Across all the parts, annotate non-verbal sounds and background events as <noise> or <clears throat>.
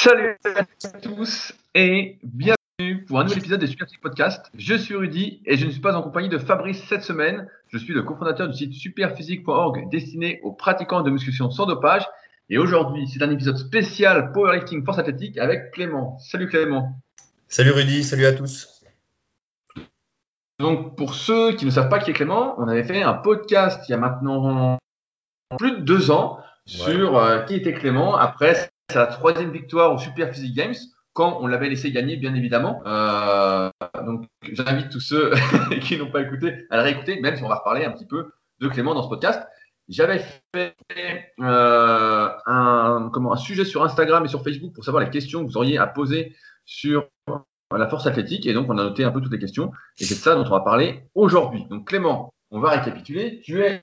Salut à tous et bienvenue pour un nouvel épisode des Super Podcast. Je suis Rudy et je ne suis pas en compagnie de Fabrice cette semaine. Je suis le cofondateur du site superphysique.org destiné aux pratiquants de musculation sans dopage. Et aujourd'hui, c'est un épisode spécial Powerlifting Force Athlétique avec Clément. Salut Clément. Salut Rudy, salut à tous. Donc pour ceux qui ne savent pas qui est Clément, on avait fait un podcast il y a maintenant plus de deux ans sur euh, qui était Clément. Après, sa troisième victoire au Super Physique Games quand on l'avait laissé gagner, bien évidemment. Euh, donc, j'invite tous ceux <laughs> qui n'ont pas écouté à le réécouter, même si on va reparler un petit peu de Clément dans ce podcast. J'avais fait euh, un, comment, un sujet sur Instagram et sur Facebook pour savoir les questions que vous auriez à poser sur la force athlétique. Et donc, on a noté un peu toutes les questions. Et c'est de ça dont on va parler aujourd'hui. Donc, Clément, on va récapituler. Tu es,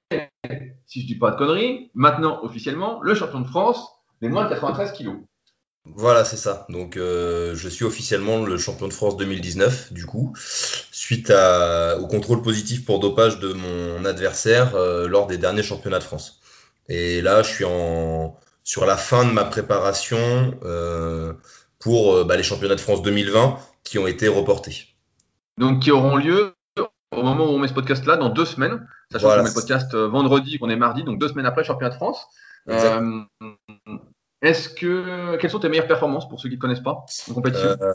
si je dis pas de conneries, maintenant officiellement le champion de France des moins de 93 kilos. Voilà, c'est ça. Donc, euh, je suis officiellement le champion de France 2019, du coup, suite à, au contrôle positif pour dopage de mon adversaire euh, lors des derniers championnats de France. Et là, je suis en, sur la fin de ma préparation euh, pour bah, les championnats de France 2020 qui ont été reportés. Donc, qui auront lieu au moment où on met ce podcast-là, dans deux semaines. Sachant qu'on met le podcast vendredi, qu'on est mardi, donc deux semaines après le championnat de France. Euh, est-ce que quelles sont tes meilleures performances pour ceux qui ne connaissent pas en compétition? Euh,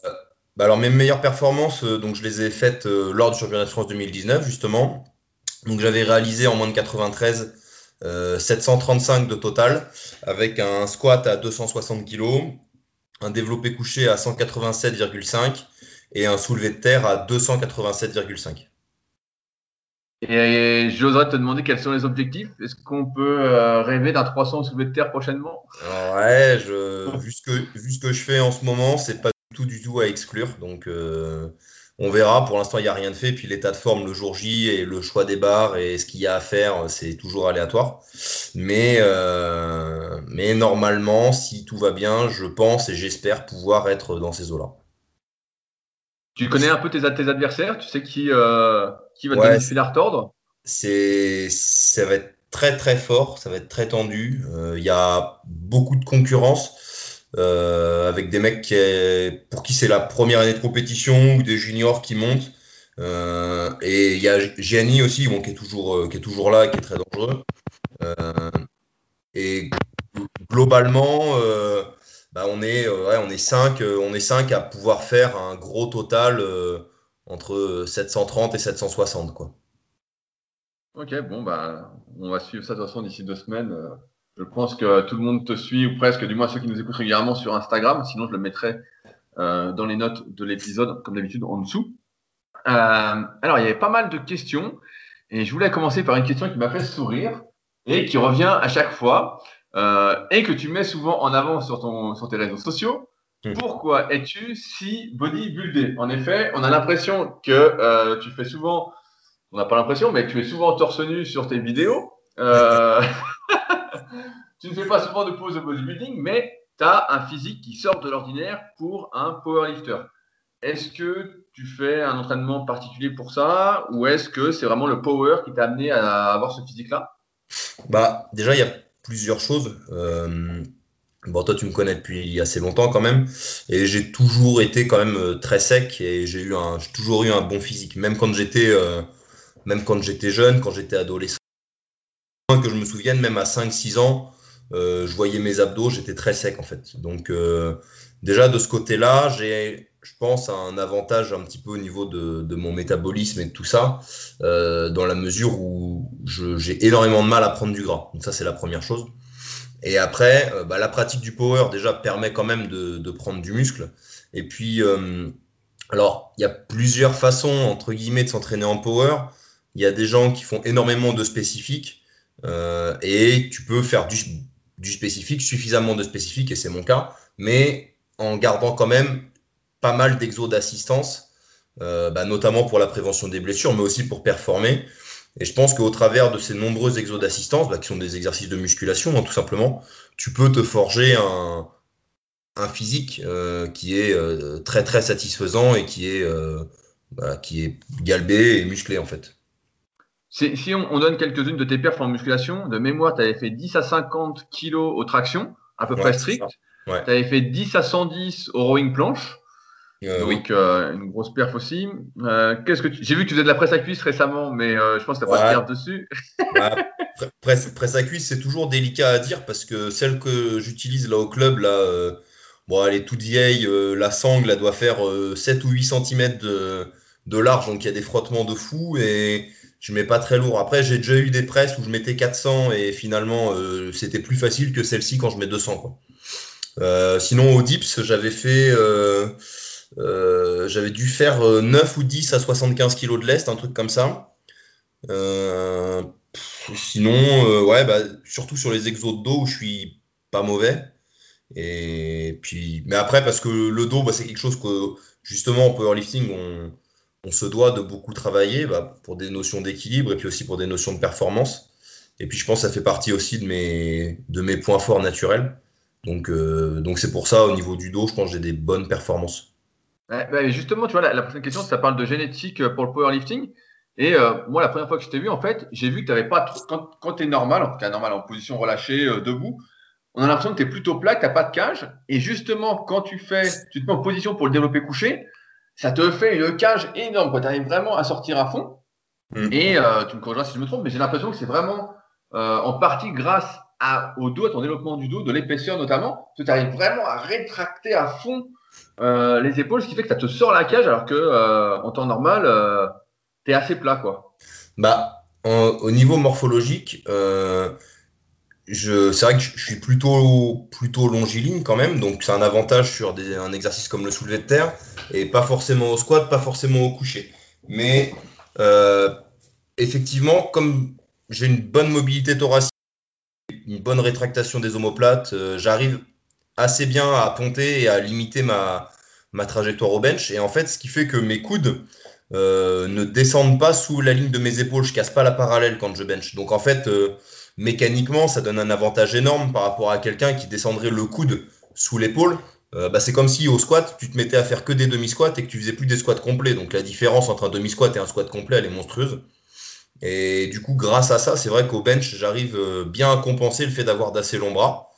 bah Alors mes meilleures performances, euh, donc je les ai faites lors du championnat de France 2019 justement. Donc j'avais réalisé en moins de 93 735 de total avec un squat à 260 kg, un développé couché à 187,5 et un soulevé de terre à 287,5. Et j'oserais te demander quels sont les objectifs. Est-ce qu'on peut euh, rêver d'un 300 soulevé de terre prochainement? Ouais, je, vu, ce que, vu ce que je fais en ce moment, c'est pas tout du tout à exclure. Donc, euh, on verra. Pour l'instant, il n'y a rien de fait. Puis l'état de forme le jour J et le choix des barres et ce qu'il y a à faire, c'est toujours aléatoire. Mais, euh, mais normalement, si tout va bien, je pense et j'espère pouvoir être dans ces eaux-là. Tu connais un peu tes, tes adversaires? Tu sais qui, euh, qui va te donner le à retordre Ça va être très très fort, ça va être très tendu. Euh, il y a beaucoup de concurrence euh, avec des mecs qui pour qui c'est la première année de compétition ou des juniors qui montent. et il y a Gianni aussi bon, qui, est toujours, qui est toujours là et qui est très dangereux. et globalement, bah, on est euh, on est 5 euh, on est cinq à pouvoir faire un gros total euh, entre 730 et 760 quoi. Ok, bon bah on va suivre ça de toute façon d'ici deux semaines. Je pense que tout le monde te suit ou presque, du moins ceux qui nous écoutent régulièrement sur Instagram. Sinon, je le mettrai dans les notes de l'épisode, comme d'habitude, en dessous. alors, il y avait pas mal de questions et je voulais commencer par une question qui m'a fait sourire et qui revient à chaque fois. Euh, et que tu mets souvent en avant sur, ton, sur tes réseaux sociaux. Hmm. Pourquoi es-tu si bodybuildé? En effet, on a l'impression que euh, tu fais souvent, on n'a pas l'impression, mais tu es souvent torse nu sur tes vidéos. Euh, <laughs> tu ne fais pas souvent de pose de bodybuilding, mais tu as un physique qui sort de l'ordinaire pour un powerlifter. Est-ce que tu fais un entraînement particulier pour ça? Ou est-ce que c'est vraiment le power qui t'a amené à avoir ce physique-là? Bah, déjà, il y a plusieurs choses. Euh, bon, toi, tu me connais depuis assez longtemps quand même, et j'ai toujours été quand même euh, très sec et j'ai eu toujours eu un bon physique, même quand j'étais, euh, même quand j'étais jeune, quand j'étais adolescent. Que je me souvienne, même à 5-6 ans, je voyais mes abdos, j'étais très sec en fait. Donc déjà de ce côté-là, j'ai, je pense, un avantage un petit peu au niveau de, mon métabolisme et de tout ça, euh, dans la mesure où j'ai énormément de mal à prendre du gras. Donc ça, c'est la première chose. Et après, euh, bah, la pratique du power déjà permet quand même de, prendre du muscle. Et puis, euh, alors, il y a plusieurs façons, entre guillemets, de s'entraîner en power. Il y a des gens qui font énormément de spécifiques et tu peux faire du, du spécifique, suffisamment de spécifique, et c'est mon cas, mais en gardant quand même pas mal d'exos d'assistance, euh, bah, notamment pour la prévention des blessures, mais aussi pour performer. Et je pense qu'au travers de ces nombreux exos d'assistance, bah, qui sont des exercices de musculation, hein, tout simplement, tu peux te forger un, un physique euh, qui est euh, très très satisfaisant et qui est, bah, qui est galbé et musclé en fait. Si on, donne quelques-unes de tes perfs en musculation, de mémoire, tu avais fait 10 à 50 kilos aux tractions, à peu près strict. Tu avais fait 10 à 110 au rowing planche. Euh, donc euh, une grosse perf aussi. Euh, qu'est-ce que J'ai vu que tu faisais de la presse à cuisse récemment, mais je pense que tu n'as pas de perf dessus. presse, presse, à cuisse, c'est toujours délicat à dire parce que celle que j'utilise là au club, là, bon, elle est toute vieille. la sangle, elle doit faire 7 ou 8 cm de, de large, donc il y a des frottements de fou et je mets pas très lourd. Après, j'ai déjà eu des presses où je mettais 400 et finalement c'était plus facile que celle-ci quand je mets 200. Quoi. Sinon, au dips, j'avais fait euh, j'avais dû faire 9 euh, ou 10 à 75 kg de lest, un truc comme ça. Euh, sinon, ouais, bah, surtout sur les exos de dos où je suis pas mauvais. Et puis, mais après, parce que le dos, bah, c'est quelque chose que justement en powerlifting, on, se doit de beaucoup travailler bah, pour des notions d'équilibre et puis aussi pour des notions de performance. Et puis je pense que ça fait partie aussi de mes points forts naturels. Donc donc c'est pour ça au niveau du dos, je pense que j'ai des bonnes performances. Bah, justement, tu vois, la, prochaine question, ça parle de génétique euh, pour le powerlifting. Et euh, moi, la première fois que je t'ai vu, en fait, j'ai vu que tu n'avais pas trop. Quand, quand tu es normal, en tout cas normal, en position relâchée, euh, debout, on a l'impression que tu es plutôt plat, que tu n'as pas de cage. Et justement, quand tu fais, tu te mets en position pour le développer couché, ça te fait une cage énorme. Tu arrives vraiment à sortir à fond. Mm. Et tu me corrigeras si je me trompe, mais j'ai l'impression que c'est vraiment en partie grâce au dos, à ton développement du dos, de l'épaisseur notamment, tu arrives vraiment à rétracter à fond euh, les épaules, ce qui fait que ça te sort la cage alors que euh, en temps normal, euh, tu es assez plat. Quoi. Bah, au niveau morphologique, c'est vrai que je suis plutôt, plutôt longiligne quand même, donc c'est un avantage sur un exercice comme le soulevé de terre, et pas forcément au squat, pas forcément au coucher. Mais effectivement, comme j'ai une bonne mobilité thoracique, une bonne rétractation des omoplates, j'arrive assez bien à ponter et à limiter ma, trajectoire au bench. Et en fait, ce qui fait que mes coudes euh, ne descendent pas sous la ligne de mes épaules. Je casse pas la parallèle quand je bench. Donc en fait, euh, mécaniquement, ça donne un avantage énorme par rapport à quelqu'un qui descendrait le coude sous l'épaule. Euh, bah, c'est comme si au squat, tu te mettais à faire que des demi-squats et que tu faisais plus des squats complets. Donc la différence entre un demi-squat et un squat complet, elle est monstrueuse. Et du coup, grâce à ça, c'est vrai qu'au bench, j'arrive bien à compenser le fait d'avoir d'assez longs bras.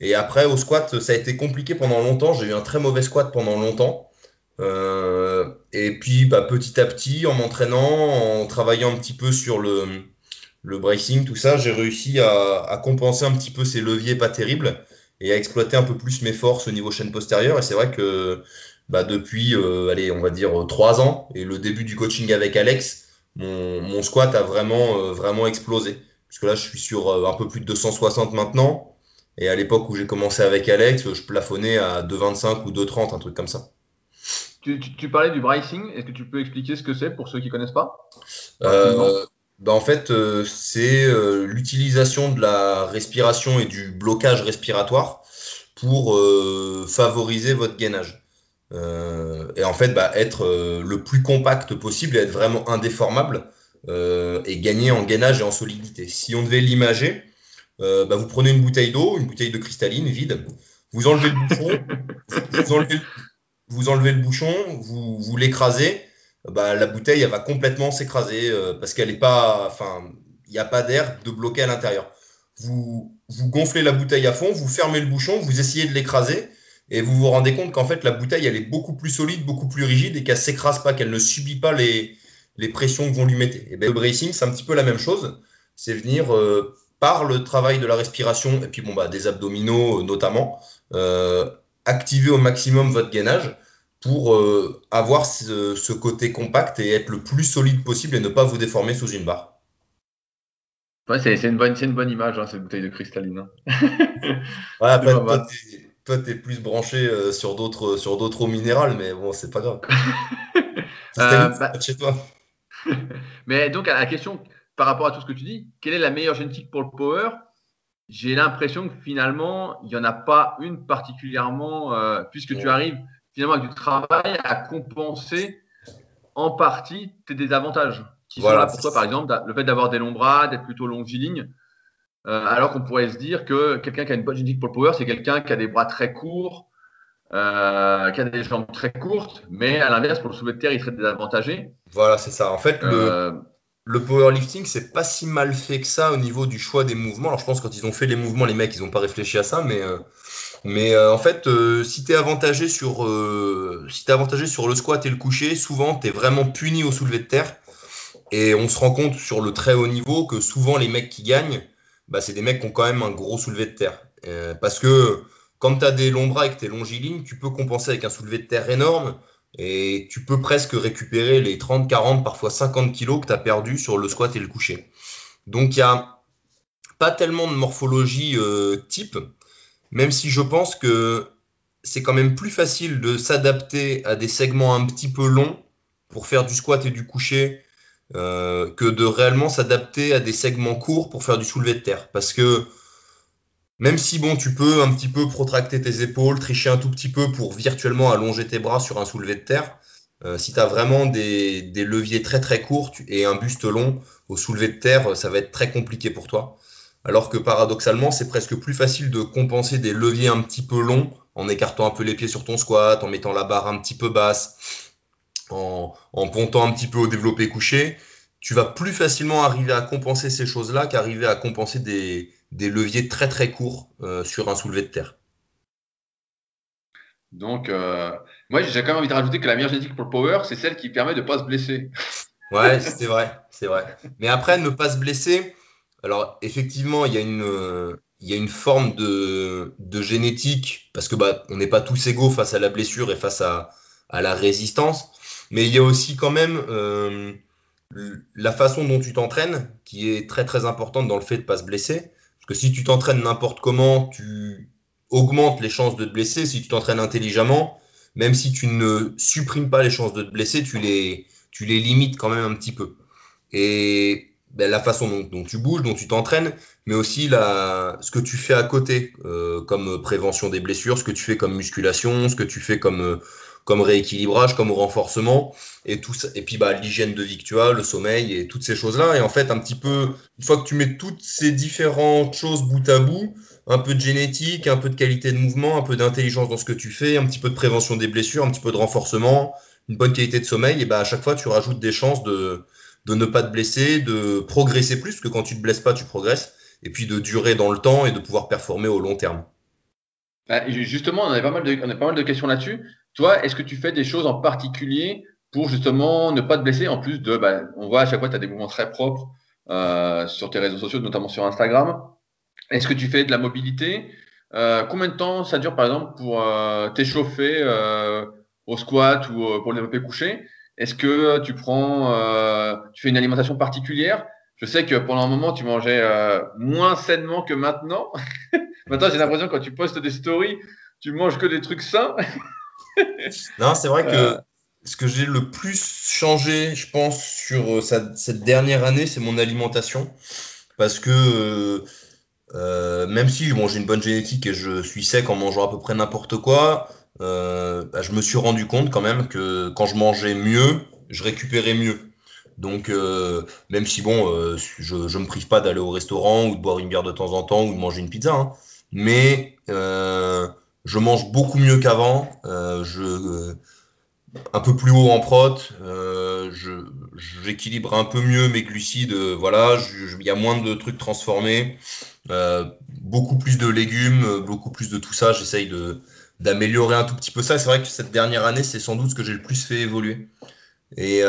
Et après, au squat, ça a été compliqué pendant longtemps. J'ai eu un très mauvais squat pendant longtemps. Euh, et puis, bah, petit à petit, en m'entraînant, en travaillant un petit peu sur le, le bracing, tout ça, j'ai réussi à, compenser un petit peu ces leviers pas terribles et à exploiter un peu plus mes forces au niveau chaîne postérieure. Et c'est vrai que bah, depuis, euh, allez, on va dire trois ans et le début du coaching avec Alex, mon, mon squat a vraiment, euh, vraiment explosé. Puisque là, je suis sur un peu plus de 260 maintenant. Et à l'époque où j'ai commencé avec Alex, je plafonnais à 2,25 ou 2,30, un truc comme ça. Tu, parlais du bracing, est-ce que tu peux expliquer ce que c'est pour ceux qui ne connaissent pas? Euh, bah, En fait, euh, c'est euh, l'utilisation de la respiration et du blocage respiratoire pour favoriser votre gainage. Et en fait, bah, être le plus compact possible et être vraiment indéformable et gagner en gainage et en solidité. Si on devait l'imager, euh, bah, vous prenez une bouteille d'eau, une bouteille de cristalline vide, vous enlevez le bouchon, vous, l'écrasez, bah, la bouteille va complètement s'écraser euh, parce qu'elle n'y a pas d'air de bloquer à l'intérieur. Vous gonflez la bouteille à fond, vous fermez le bouchon, vous essayez de l'écraser et vous vous rendez compte qu'en fait la bouteille elle est beaucoup plus solide, beaucoup plus rigide et qu'elle s'écrase pas, qu'elle ne subit pas les, les pressions que vont lui mettre. Et ben, le bracing c'est un petit peu la même chose, c'est venir euh, par le travail de la respiration et puis bon, bah, des abdominaux euh, notamment, euh, activer au maximum votre gainage pour avoir ce, côté compact et être le plus solide possible et ne pas vous déformer sous une barre. Ouais, c'est une, bonne, une bonne image, hein, cette bouteille de cristalline. Hein. ouais, après, toi, tu es, plus branché sur d'autres sur d'autres eaux minérales, mais bon, c'est pas grave. <laughs> bah... chez toi. <laughs> mais donc, à la question, par rapport à tout ce que tu dis, quelle est la meilleure génétique pour le power? J'ai l'impression que finalement, il n'y en a pas une particulièrement, euh, puisque tu arrives finalement avec du travail à compenser en partie tes désavantages. Qui sont là pour toi, par exemple, le fait d'avoir des longs bras, d'être plutôt longiligne, euh, alors qu'on pourrait se dire que quelqu'un qui a une bonne génétique pour le power, c'est quelqu'un qui a des bras très courts, euh, qui a des jambes très courtes, mais à l'inverse, pour le soulevé de terre, il serait désavantagé. Voilà, c'est ça. En fait, le, le powerlifting, c'est pas si mal fait que ça au niveau du choix des mouvements. Alors, je pense que quand ils ont fait les mouvements, les mecs, ils n'ont pas réfléchi à ça, mais, euh, mais euh, en fait, euh, si tu es avantagé sur si es avantagé sur le squat et le coucher, souvent tu es vraiment puni au soulevé de terre. Et on se rend compte sur le très haut niveau que souvent les mecs qui gagnent, bah, c'est des mecs qui ont quand même un gros soulevé de terre. parce que quand tu as des longs bras et que tu es longiligne, tu peux compenser avec un soulevé de terre énorme et tu peux presque récupérer les 30, 40, parfois 50 kilos que tu as perdu sur le squat et le coucher. Donc il n'y a pas tellement de morphologie euh, type, même si je pense que c'est quand même plus facile de s'adapter à des segments un petit peu longs pour faire du squat et du coucher euh, que de réellement s'adapter à des segments courts pour faire du soulevé de terre. Parce que même si bon, tu peux un petit peu protracter tes épaules, tricher un tout petit peu pour virtuellement allonger tes bras sur un soulevé de terre, euh, si tu as vraiment des, leviers très très courts et un buste long au soulevé de terre, ça va être très compliqué pour toi. Alors que paradoxalement, c'est presque plus facile de compenser des leviers un petit peu longs en écartant un peu les pieds sur ton squat, en mettant la barre un petit peu basse, en, en pontant un petit peu au développé couché. Tu vas plus facilement arriver à compenser ces choses-là qu'arriver à compenser des, des leviers très très courts euh, sur un soulevé de terre. Donc, euh, moi, j'ai quand même envie de rajouter que la meilleure génétique pour le power, c'est celle qui permet de ne pas se blesser. <laughs> Ouais, c'est vrai, c'est vrai. Mais après, ne pas se blesser, alors effectivement, il y a une, il y a une forme de, de génétique, parce que bah, on n'est pas tous égaux face à la blessure et face à, à la résistance, mais il y a aussi quand même euh, la façon dont tu t'entraînes, qui est très très importante dans le fait de ne pas se blesser que si tu t'entraînes n'importe comment, tu augmentes les chances de te blesser. Si tu t'entraînes intelligemment, même si tu ne supprimes pas les chances de te blesser, tu les, tu les limites quand même un petit peu. Et ben, la façon dont, tu bouges, dont tu t'entraînes, mais aussi ce que tu fais à côté, euh, comme prévention des blessures, ce que tu fais comme musculation, ce que tu fais comme, euh, comme rééquilibrage, comme renforcement, et tout ça. Et puis bah, l'hygiène de vie que tu as, le sommeil et toutes ces choses-là. Et en fait, un petit peu, une fois que tu mets toutes ces différentes choses bout à bout, un peu de génétique, un peu de qualité de mouvement, un peu d'intelligence dans ce que tu fais, un petit peu de prévention des blessures, un petit peu de renforcement, une bonne qualité de sommeil, et bah, à chaque fois, tu rajoutes des chances de, de ne pas te blesser, de progresser plus, parce que quand tu te blesses pas, tu progresses, et puis de durer dans le temps et de pouvoir performer au long terme. Bah, justement, on a on a pas mal de questions là-dessus. Toi, est-ce que tu fais des choses en particulier pour justement ne pas te blesser En plus de, bah, on voit à chaque fois, tu as des mouvements très propres euh, sur tes réseaux sociaux, notamment sur Instagram. Est-ce que tu fais de la mobilité? Euh, Combien de temps ça dure, par exemple, pour euh, t'échauffer au squat ou pour le développer couché? Est-ce que tu prends, tu fais une alimentation particulière? Je sais que pendant un moment, tu mangeais moins sainement que maintenant. <laughs> maintenant, j'ai l'impression quand tu postes des stories, tu manges que des trucs sains. <laughs> <laughs> non, c'est vrai que euh. ce que j'ai le plus changé, je pense, sur euh, cette dernière année, c'est mon alimentation. Parce que euh, même si bon, j'ai une bonne génétique et je suis sec en mangeant à peu près n'importe quoi, bah, je me suis rendu compte quand même que quand je mangeais mieux, je récupérais mieux. Donc, même si bon, je ne me prive pas d'aller au restaurant ou de boire une bière de temps en temps ou de manger une pizza, hein, mais je mange beaucoup mieux qu'avant. Euh, je euh, un peu plus haut en prot. Euh, j'équilibre un peu mieux mes glucides. voilà, il y a moins de trucs transformés. beaucoup plus de légumes, beaucoup plus de tout ça. J'essaye de d'améliorer un tout petit peu ça. C'est vrai que cette dernière année, c'est sans doute ce que j'ai le plus fait évoluer. Et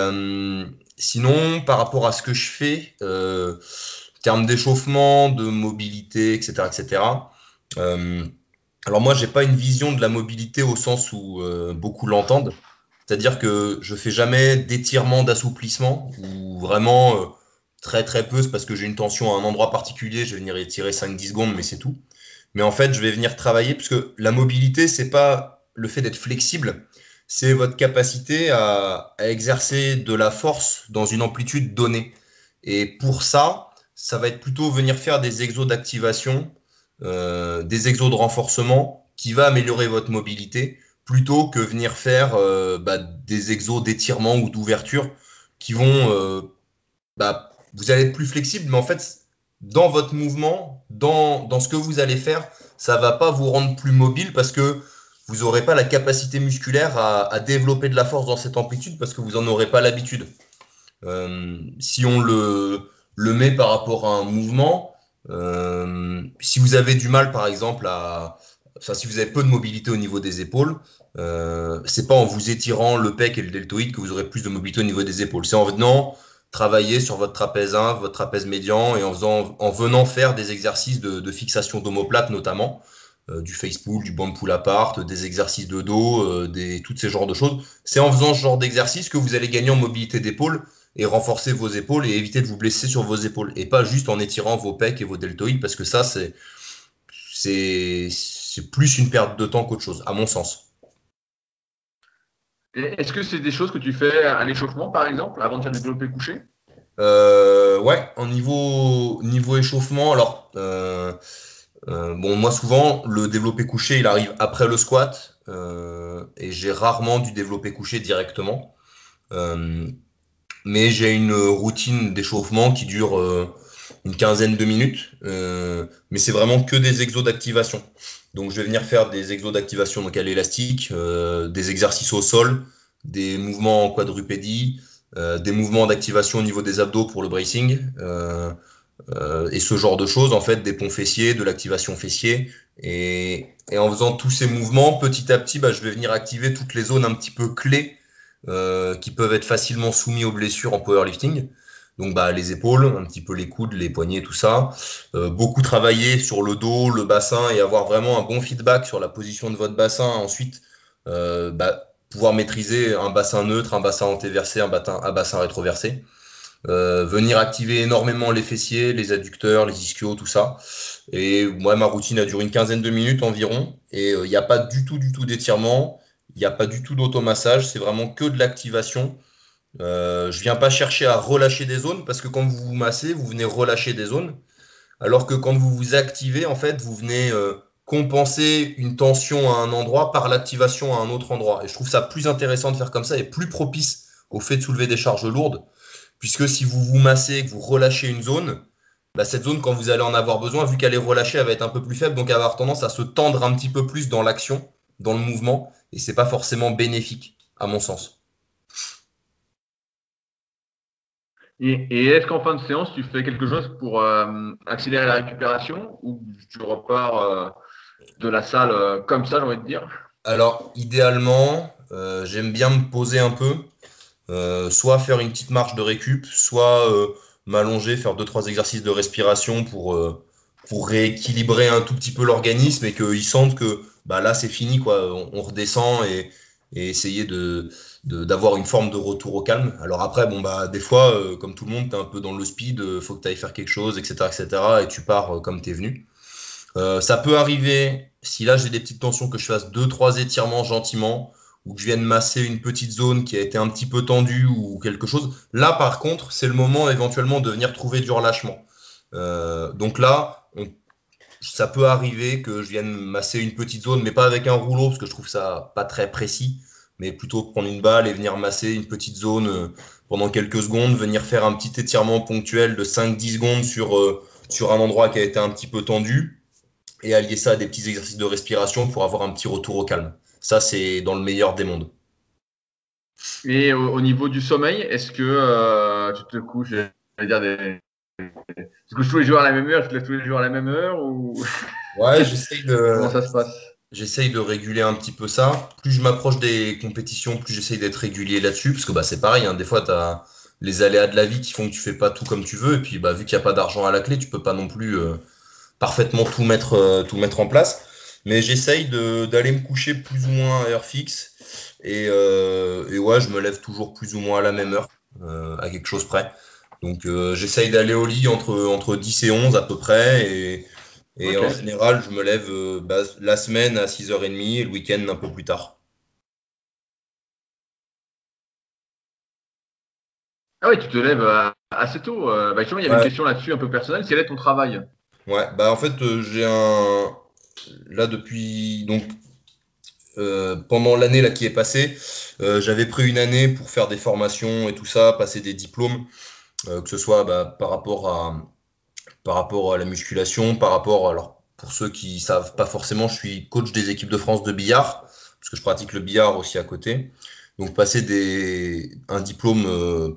sinon, par rapport à ce que je fais, en termes d'échauffement, de mobilité, etc., etc. Alors moi, j'ai pas une vision de la mobilité au sens où euh, beaucoup l'entendent. C'est-à-dire que je fais jamais d'étirement, d'assouplissement, ou vraiment euh, très très peu, c'est parce que j'ai une tension à un endroit particulier, je vais venir étirer 5-10 secondes, mais c'est tout. Mais en fait, je vais venir travailler, puisque la mobilité, c'est pas le fait d'être flexible, c'est votre capacité à, à, exercer de la force dans une amplitude donnée. Et pour ça, ça va être plutôt venir faire des exos d'activation euh, des exos de renforcement qui va améliorer votre mobilité plutôt que venir faire euh, bah, des exos d'étirement ou d'ouverture qui vont euh, bah, vous allez être plus flexible mais en fait dans votre mouvement dans, dans ce que vous allez faire ça va pas vous rendre plus mobile parce que vous n'aurez pas la capacité musculaire à, à, développer de la force dans cette amplitude parce que vous n'en aurez pas l'habitude. si on le, le met par rapport à un mouvement, si vous avez du mal, par exemple, à, enfin, si vous avez peu de mobilité au niveau des épaules, euh, c'est pas en vous étirant le pec et le deltoïde que vous aurez plus de mobilité au niveau des épaules. C'est en venant travailler sur votre trapèze 1, votre trapèze médian et en, venant faire des exercices de, fixation d'omoplate notamment, euh, du face pull, du band pull apart, des exercices de dos, euh, toutes ces genres de choses. C'est en faisant ce genre d'exercice que vous allez gagner en mobilité d'épaule et renforcer vos épaules et éviter de vous blesser sur vos épaules et pas juste en étirant vos pecs et vos deltoïdes parce que ça c'est c'est plus une perte de temps qu'autre chose à mon sens. Est-ce que c'est des choses que tu fais à l'échauffement, par exemple, avant de faire des développés couchés euh, Ouais, en niveau, niveau échauffement, alors, euh, euh, bon, moi souvent, le développé couché, il arrive après le squat, et j'ai rarement du développé couché directement. Mais j'ai une routine d'échauffement qui dure une quinzaine de minutes, mais c'est vraiment que des exos d'activation. Donc, je vais venir faire des exos d'activation à l'élastique, euh, des exercices au sol, des mouvements en quadrupédie, euh, des mouvements d'activation au niveau des abdos pour le bracing, euh, et ce genre de choses, en fait, des ponts fessiers, de l'activation fessier. Et, en faisant tous ces mouvements, petit à petit, bah, je vais venir activer toutes les zones un petit peu clés qui peuvent être facilement soumises aux blessures en powerlifting. Donc bah, les épaules, un petit peu les coudes, les poignets, tout ça. Euh, beaucoup travailler sur le dos, le bassin et avoir vraiment un bon feedback sur la position de votre bassin. Ensuite, euh, bah, pouvoir maîtriser un bassin neutre, un bassin antéversé, un bassin, un bassin rétroversé. Euh, venir activer énormément les fessiers, les adducteurs, les ischios, tout ça. Et moi, ma routine a duré une quinzaine de minutes environ. Et il n'y a pas du tout, du tout d'étirement. Il n'y a pas du tout d'automassage. C'est vraiment que de l'activation euh, je viens pas chercher à relâcher des zones parce que quand vous vous massez, vous venez relâcher des zones. Alors que quand vous vous activez, en fait, vous venez euh, compenser une tension à un endroit par l'activation à un autre endroit. Et je trouve ça plus intéressant de faire comme ça et plus propice au fait de soulever des charges lourdes. Puisque si vous vous massez et que vous relâchez une zone, bah, cette zone, quand vous allez en avoir besoin, vu qu'elle est relâchée, elle va être un peu plus faible, donc elle va avoir tendance à se tendre un petit peu plus dans l'action, dans le mouvement, et c'est pas forcément bénéfique, à mon sens. Et, est-ce qu'en fin de séance, tu fais quelque chose pour euh, accélérer la récupération ou tu repars euh, de la salle euh, comme ça, j'ai envie de dire? Alors, idéalement, j'aime bien me poser un peu, soit faire une petite marche de récup, soit m'allonger, faire deux trois exercices de respiration pour pour rééquilibrer un tout petit peu l'organisme et qu'ils sentent que bah là c'est fini quoi, on, redescend et, et essayer de d'avoir une forme de retour au calme. Alors après, bon bah des fois, euh, comme tout le monde, tu es un peu dans le speed, euh, faut que tu ailles faire quelque chose, etc., etc., et tu pars euh, comme tu es venu. ça peut arriver, si là j'ai des petites tensions, que je fasse deux, trois étirements gentiment, ou que je vienne masser une petite zone qui a été un petit peu tendue ou quelque chose. Là, par contre, c'est le moment éventuellement de venir trouver du relâchement. donc là, ça peut arriver que je vienne masser une petite zone, mais pas avec un rouleau, parce que je trouve ça pas très précis mais plutôt prendre une balle et venir masser une petite zone euh, pendant quelques secondes, venir faire un petit étirement ponctuel de 5-10 secondes sur, euh, sur un endroit qui a été un petit peu tendu et allier ça à des petits exercices de respiration pour avoir un petit retour au calme. Ça, c'est dans le meilleur des mondes. Et au, niveau du sommeil, est-ce que euh, tu te couches, dire des... tu couches tous les jours à la même heure, tu te lèves tous les jours à la même heure ou... Ouais, <laughs> j'essaye de. Comment ça se passe? J'essaye de réguler un petit peu ça. Plus je m'approche des compétitions, plus j'essaye d'être régulier là-dessus. Parce que bah, c'est pareil, hein. des fois, tu as les aléas de la vie qui font que tu fais pas tout comme tu veux. Et puis, bah, vu qu'il n'y a pas d'argent à la clé, tu peux pas non plus euh, parfaitement tout mettre, euh, tout mettre en place. Mais j'essaye d'aller me coucher plus ou moins à heure fixe. Et, euh, et, ouais, je me lève toujours plus ou moins à la même heure, à quelque chose près. Donc, j'essaye d'aller au lit entre, entre 10 et 11 à peu près. Et et en général, je me lève euh, bah, la semaine à 6h30 et le week-end un peu plus tard. Ah oui, tu te lèves euh, assez tôt. Euh, bah, il y avait une question là-dessus un peu personnelle. Quel est ton travail? Ouais, bah en fait, j'ai un. Là, depuis. Donc, pendant l'année là qui est passée, j'avais pris une année pour faire des formations et tout ça, passer des diplômes, que ce soit bah, par rapport à la musculation, par rapport, alors pour ceux qui savent pas forcément, je suis coach des équipes de France de billard, parce que je pratique le billard aussi à côté. Donc passer un diplôme euh,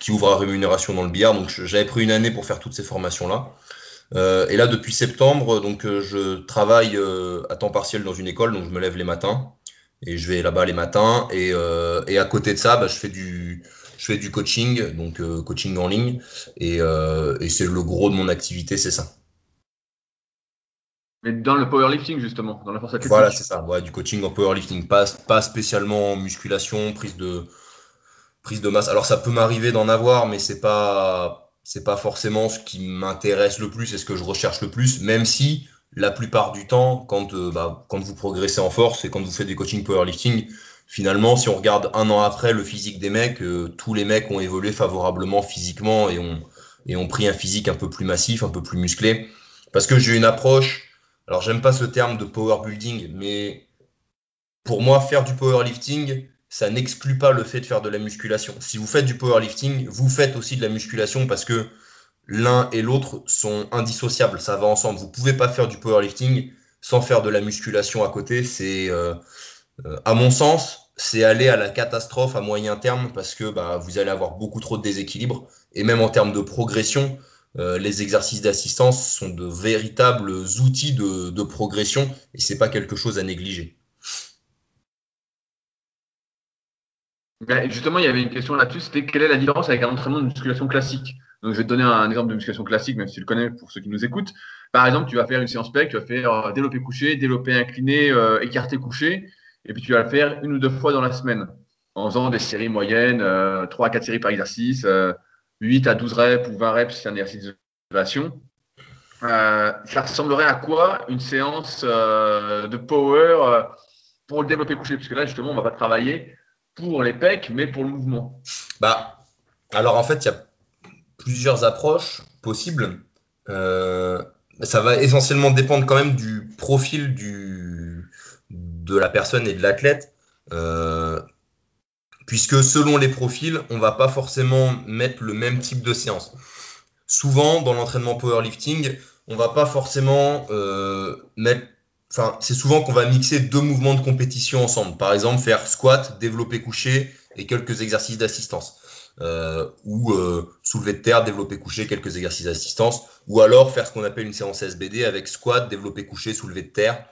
qui ouvre à rémunération dans le billard. Donc j'avais pris une année pour faire toutes ces formations-là. Euh, et là, depuis septembre, donc je travaille à temps partiel dans une école, donc je me lève les matins et je vais là-bas les matins. Et, et, à côté de ça, bah, je fais du je fais du coaching, donc coaching en ligne, et, et c'est le gros de mon activité, c'est ça. Mais dans le powerlifting, justement, dans la force athlétique. Voilà, c'est ça. Ouais, du coaching en powerlifting, pas, pas spécialement en musculation, prise de, prise de masse. Alors, ça peut m'arriver d'en avoir, mais c'est pas, c'est pas forcément ce qui m'intéresse le plus et ce que je recherche le plus, même si la plupart du temps, quand, euh, bah, quand vous progressez en force et quand vous faites des coaching powerlifting, finalement, si on regarde un an après le physique des mecs, euh, tous les mecs ont évolué favorablement physiquement et ont, pris un physique un peu plus massif, un peu plus musclé. Parce que j'ai une approche alors, j'aime pas ce terme de power building, mais pour moi, faire du powerlifting, ça n'exclut pas le fait de faire de la musculation. Si vous faites du powerlifting, vous faites aussi de la musculation parce que l'un et l'autre sont indissociables, ça va ensemble. Vous pouvez pas faire du powerlifting sans faire de la musculation à côté. C'est, euh, à mon sens, c'est aller à la catastrophe à moyen terme parce que bah, vous allez avoir beaucoup trop de déséquilibre et même en termes de progression, euh, les exercices d'assistance sont de véritables outils de, progression et c'est pas quelque chose à négliger. justement, il y avait une question là-dessus, c'était quelle est la différence avec un entraînement de musculation classique? Donc, je vais te donner un exemple de musculation classique, même si tu le connais pour ceux qui nous écoutent. Par exemple, tu vas faire une séance PEC, tu vas faire euh, développer couché, développer incliné, euh, écarté couché, et puis tu vas le faire une ou deux fois dans la semaine, en faisant des séries moyennes, 3 à 4 séries par exercice, 8 à 12 reps ou 20 reps, c'est un exercice d'isolation. Euh, ça ressemblerait à quoi une séance euh, de power euh, pour le développer couché? Puisque là, justement, on ne va pas travailler pour les pecs, mais pour le mouvement. Bah, alors, en fait, il y a plusieurs approches possibles. ça va essentiellement dépendre quand même du profil du, de la personne et de l'athlète puisque selon les profils, on va pas forcément mettre le même type de séance. Souvent, dans l'entraînement powerlifting, on va pas forcément euh, mettre. Enfin, c'est souvent qu'on va mixer deux mouvements de compétition ensemble. Par exemple, faire squat, développer couché et quelques exercices d'assistance. Euh, ou euh, soulever de terre, développer couché, quelques exercices d'assistance. Ou alors faire ce qu'on appelle une séance SBD avec squat, développer couché, soulever de terre.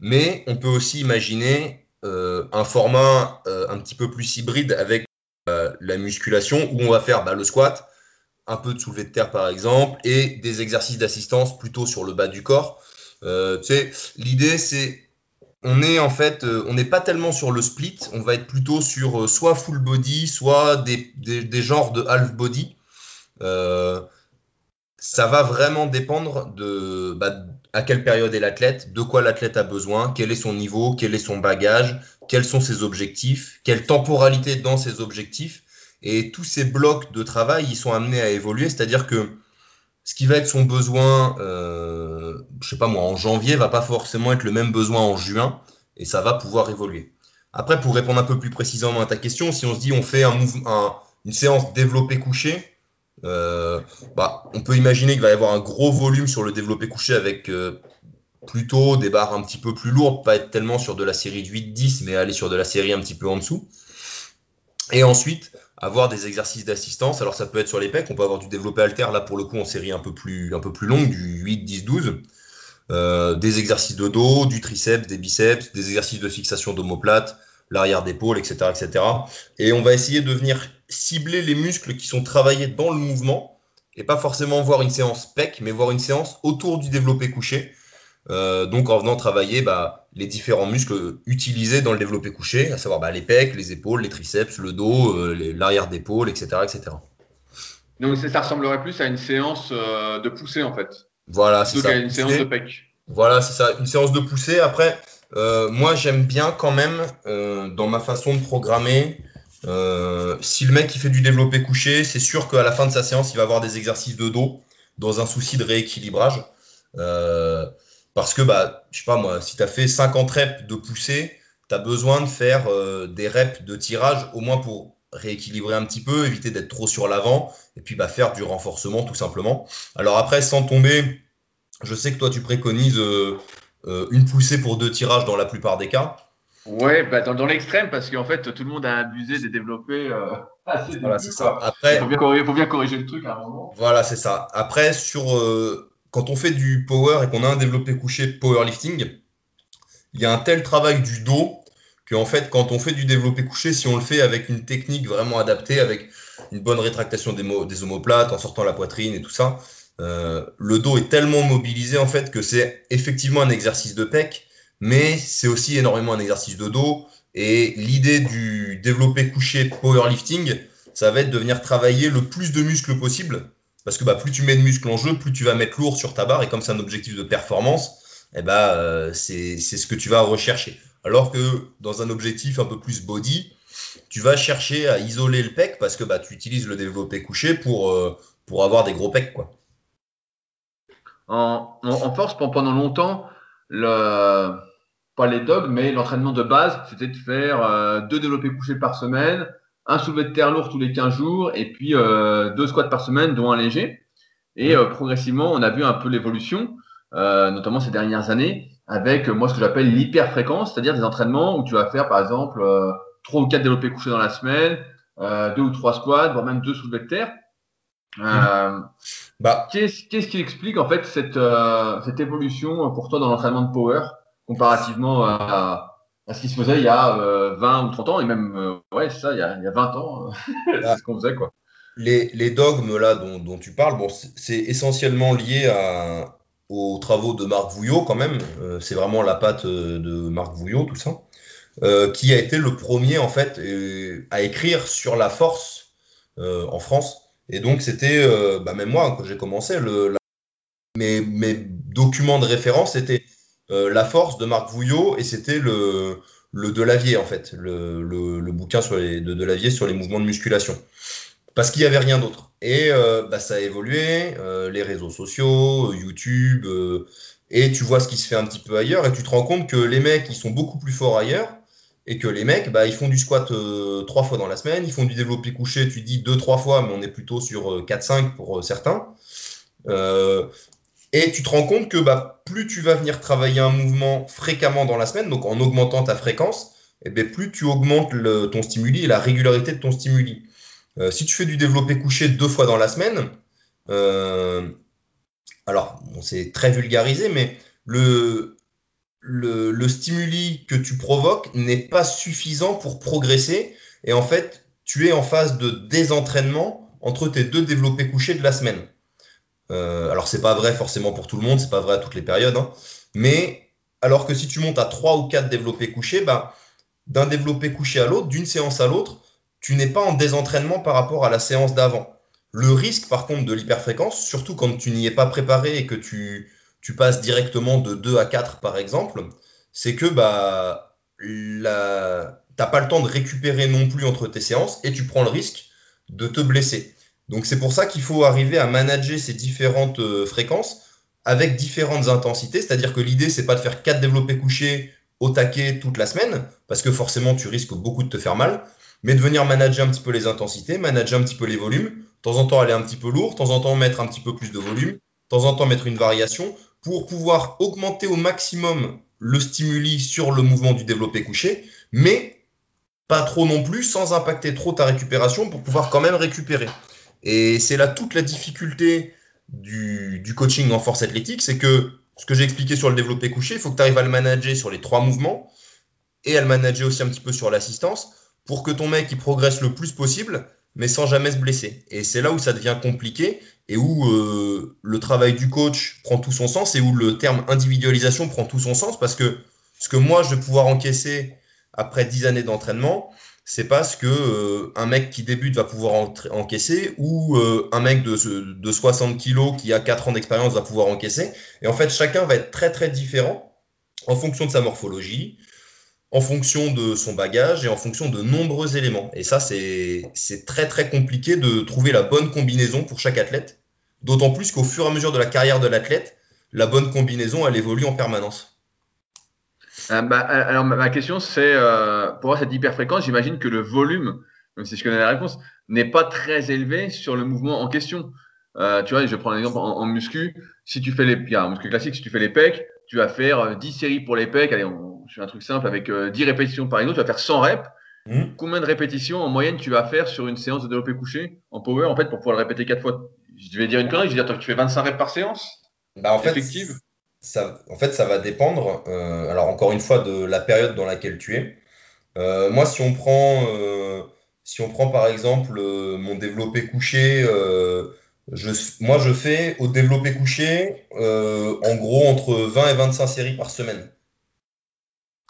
Mais on peut aussi imaginer euh, un format euh, un petit peu plus hybride avec euh, la musculation où on va faire bah, le squat, un peu de soulevé de terre par exemple, et des exercices d'assistance plutôt sur le bas du corps. L'idée c'est on est en fait, on n'est pas tellement sur le split, on va être plutôt sur soit full body, soit des, des, genres de half body. ça va vraiment dépendre de, bah, à quelle période est l'athlète, de quoi l'athlète a besoin, quel est son niveau, quel est son bagage, quels sont ses objectifs, quelle temporalité dans ses objectifs. Et tous ces blocs de travail, ils sont amenés à évoluer, c'est-à-dire que ce qui va être son besoin, euh, je sais pas moi, en janvier, va pas forcément être le même besoin en juin, et ça va pouvoir évoluer. Après, pour répondre un peu plus précisément à ta question, si on se dit on fait une séance développé couché, euh, bah, on peut imaginer qu'il va y avoir un gros volume sur le développé couché avec euh, plutôt des barres un petit peu plus lourdes, pas être tellement sur de la série de 8-10, mais aller sur de la série un petit peu en dessous. Et ensuite, avoir des exercices d'assistance. Alors, ça peut être sur les pecs, on peut avoir du développé alter, là pour le coup en série un peu plus, longue, du 8, 10, 12. des exercices de dos, du triceps, des biceps, des exercices de fixation d'omoplate, l'arrière d'épaule, etc., etc. Et on va essayer de venir cibler les muscles qui sont travaillés dans le mouvement et pas forcément voir une séance PEC, mais voir une séance autour du développé couché. Euh, donc en venant travailler bah, les différents muscles utilisés dans le développé couché, à savoir bah, les pecs, les épaules, les triceps, le dos, euh, l'arrière d'épaule, etc., etc. Donc ça ressemblerait plus à une séance euh, de poussée en fait. Voilà, c'est ça. une séance de PEC. Voilà, c'est ça, une séance de poussée. Après, moi j'aime bien quand même dans ma façon de programmer euh, si le mec il fait du développé couché, c'est sûr qu'à la fin de sa séance, il va avoir des exercices de dos dans un souci de rééquilibrage. Euh, parce que, bah, je sais pas moi, si tu as fait 50 reps de poussée, tu as besoin de faire euh, des reps de tirage, au moins pour rééquilibrer un petit peu, éviter d'être trop sur l'avant, et puis bah, faire du renforcement tout simplement. Alors après, sans tomber, je sais que toi tu préconises une poussée pour deux tirages dans la plupart des cas. Ouais, bah dans, dans l'extrême, parce qu'en fait, tout le monde a abusé des développés. Euh, <laughs> assez voilà, c'est ça. Après, il faut bien, corriger, faut bien, corriger, le truc à un moment. Voilà, c'est ça. Après, sur, euh, quand on fait du power et qu'on a un développé couché powerlifting, il y a un tel travail du dos qu'en fait, quand on fait du développé couché, si on le fait avec une technique vraiment adaptée, avec une bonne rétractation des, des omoplates, en sortant la poitrine et tout ça, euh, le dos est tellement mobilisé en fait que c'est effectivement un exercice de pec, mais c'est aussi énormément un exercice de dos. Et l'idée du développé couché powerlifting, ça va être de venir travailler le plus de muscles possible. Parce que bah, plus tu mets de muscles en jeu, plus tu vas mettre lourd sur ta barre. Et comme c'est un objectif de performance, eh bah, euh, c'est ce que tu vas rechercher. Alors que dans un objectif un peu plus body, tu vas chercher à isoler le pec parce que bah, tu utilises le développé couché pour, euh, pour avoir des gros pecs. Quoi. En, en, force, pendant longtemps, le, pas les dogmes, mais l'entraînement de base, c'était de faire euh, deux développés couchés par semaine, un soulevé de terre lourd tous les 15 jours, et puis euh, deux squats par semaine, dont un léger. Et euh, progressivement, on a vu un peu l'évolution, notamment ces dernières années, avec moi ce que j'appelle l'hyperfréquence, c'est-à-dire des entraînements où tu vas faire par exemple trois ou quatre développés couchés dans la semaine, deux ou trois squats, voire même deux soulevés de terre. Euh, bah. Qu'est-ce qui explique en fait cette, euh, cette évolution pour toi dans l'entraînement de power comparativement à, à, ce qui se faisait il y a 20 euh, ou 30 ans et même ouais ça il y a, il y a 20 ans <laughs> c'est ah. ce qu'on faisait quoi. Les, les, dogmes là dont, dont tu parles bon c'est essentiellement lié à, aux travaux de Marc Vouillot quand même c'est vraiment la patte de Marc Vouillot tout ça qui a été le premier en fait à écrire sur la force en France et donc, c'était, euh, bah, même moi, quand j'ai commencé, mes, documents de référence, c'était euh, La Force de Marc Vouillot et c'était le, le Delavier, en fait, le, bouquin de Delavier sur les mouvements de musculation. Parce qu'il n'y avait rien d'autre. Et euh, bah, ça a évolué, les réseaux sociaux, YouTube, et tu vois ce qui se fait un petit peu ailleurs, et tu te rends compte que les mecs, ils sont beaucoup plus forts ailleurs, et que les mecs, bah, ils font du squat euh, trois fois dans la semaine, ils font du développé couché, tu dis deux, trois fois, mais on est plutôt sur 4-5 euh, pour euh, certains. et tu te rends compte que bah, plus tu vas venir travailler un mouvement fréquemment dans la semaine, donc en augmentant ta fréquence, et eh bien, plus tu augmentes ton stimuli et la régularité de ton stimuli. si tu fais du développé couché deux fois dans la semaine, alors c'est très vulgarisé, mais le, le, stimuli que tu provoques n'est pas suffisant pour progresser. Et en fait, tu es en phase de désentraînement entre tes deux développés couchés de la semaine. Euh, alors, c'est pas vrai forcément pour tout le monde, c'est pas vrai à toutes les périodes. Hein. mais alors que si tu montes à trois ou quatre développés couchés, bah, d'un développé couché à l'autre, d'une séance à l'autre, tu n'es pas en désentraînement par rapport à la séance d'avant. Le risque, par contre, de l'hyperfréquence, surtout quand tu n'y es pas préparé et que tu, tu passes directement de 2 à 4 par exemple, c'est que bah, tu n'as pas le temps de récupérer non plus entre tes séances et tu prends le risque de te blesser. Donc c'est pour ça qu'il faut arriver à manager ces différentes euh, fréquences avec différentes intensités, c'est-à-dire que l'idée c'est pas de faire 4 développés couchés au taquet toute la semaine, parce que forcément tu risques beaucoup de te faire mal, mais de venir manager un petit peu les intensités, manager un petit peu les volumes, de temps en temps aller un petit peu lourd, de temps en temps mettre un petit peu plus de volume, de temps en temps mettre une variation, pour pouvoir augmenter au maximum le stimuli sur le mouvement du développé couché, mais pas trop non plus, sans impacter trop ta récupération pour pouvoir quand même récupérer. Et c'est là toute la difficulté du, coaching en force athlétique, c'est que ce que j'ai expliqué sur le développé couché, il faut que tu arrives à le manager sur les trois mouvements et à le manager aussi un petit peu sur l'assistance pour que ton mec il progresse le plus possible, mais sans jamais se blesser. Et c'est là où ça devient compliqué et où euh, le travail du coach prend tout son sens et où le terme individualisation prend tout son sens parce que ce que moi je vais pouvoir encaisser après 10 années d'entraînement, c'est pas ce que euh, un mec qui débute va pouvoir encaisser ou euh, un mec de, de 60 kilos qui a 4 ans d'expérience va pouvoir encaisser. Et en fait, chacun va être très très différent en fonction de sa morphologie, en fonction de son bagage et en fonction de nombreux éléments. Et ça, c'est très très compliqué de trouver la bonne combinaison pour chaque athlète. D'autant plus qu'au fur et à mesure de la carrière de l'athlète, la bonne combinaison, elle évolue en permanence. Euh, bah, alors ma question, c'est euh, pour avoir cette hyperfréquence, j'imagine que le volume, même si je connais la réponse, n'est pas très élevé sur le mouvement en question. Euh, tu vois, je prends un exemple en, muscu. Si tu fais les, en muscu classique, si tu fais les pecs, tu vas faire 10 séries pour les pecs. Allez, on, je fais un truc simple avec 10 répétitions par exemple, tu vas faire 100 reps. Hmm. Combien de répétitions en moyenne tu vas faire sur une séance de développé couché en power en fait pour pouvoir le répéter 4 fois? Je vais dire une connerie, je vais dire tu fais 25 reps par séance? Bah, en fait, Ça, en fait, ça va dépendre, alors encore une fois, de la période dans laquelle tu es. moi, si on prend si on prend par exemple euh, mon développé couché, euh, moi je fais au développé couché euh, en gros entre 20 et 25 séries par semaine.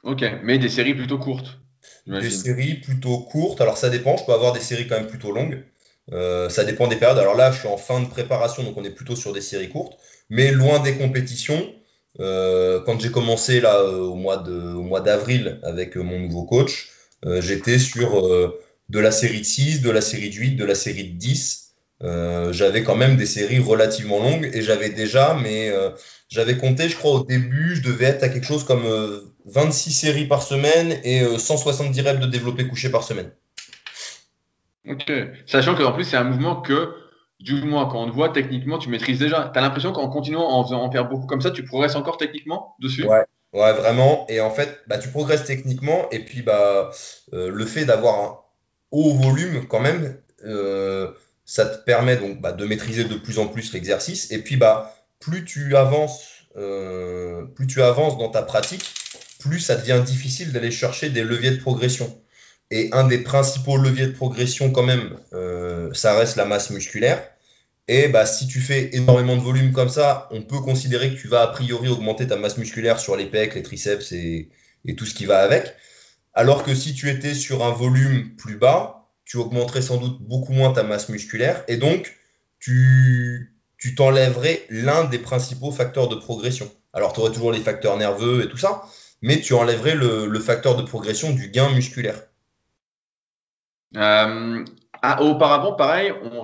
Ok, mais des séries plutôt courtes. Des séries plutôt courtes. Alors ça dépend, je peux avoir des séries quand même plutôt longues. ça dépend des périodes. Alors là, je suis en fin de préparation, donc on est plutôt sur des séries courtes, mais loin des compétitions. quand j'ai commencé là au mois d'avril avec mon nouveau coach, j'étais sur de la série de 6, de la série de 8, de la série de 10. Euh, j'avais quand même des séries relativement longues et j'avais déjà, mais euh, j'avais compté, je crois, au début, je devais être à quelque chose comme 26 euh, séries par semaine et 170 reps de développé couché par semaine. Ok. Sachant qu'en plus, c'est un mouvement que, du moins, quand on te voit, techniquement, tu maîtrises déjà. Tu as l'impression qu'en continuant en faisant en faire beaucoup comme ça, tu progresses encore techniquement dessus? Ouais. Ouais, vraiment. Et en fait, bah, tu progresses techniquement. Et puis, bah, le fait d'avoir un, haut volume quand même, ça te permet donc bah, de maîtriser de plus en plus l'exercice. Et puis bah, plus tu avances, euh, plus tu avances dans ta pratique, plus ça devient difficile d'aller chercher des leviers de progression. Et un des principaux leviers de progression quand même, euh, ça reste la masse musculaire. Et bah, si tu fais énormément de volume comme ça, on peut considérer que tu vas a priori augmenter ta masse musculaire sur les pecs, les triceps et, et tout ce qui va avec. Alors que si tu étais sur un volume plus bas, tu augmenterais sans doute beaucoup moins ta masse musculaire et donc tu t'enlèverais l'un des principaux facteurs de progression. Alors tu aurais toujours les facteurs nerveux et tout ça, mais tu enlèverais le, facteur de progression du gain musculaire. Euh, ah, auparavant, pareil, on,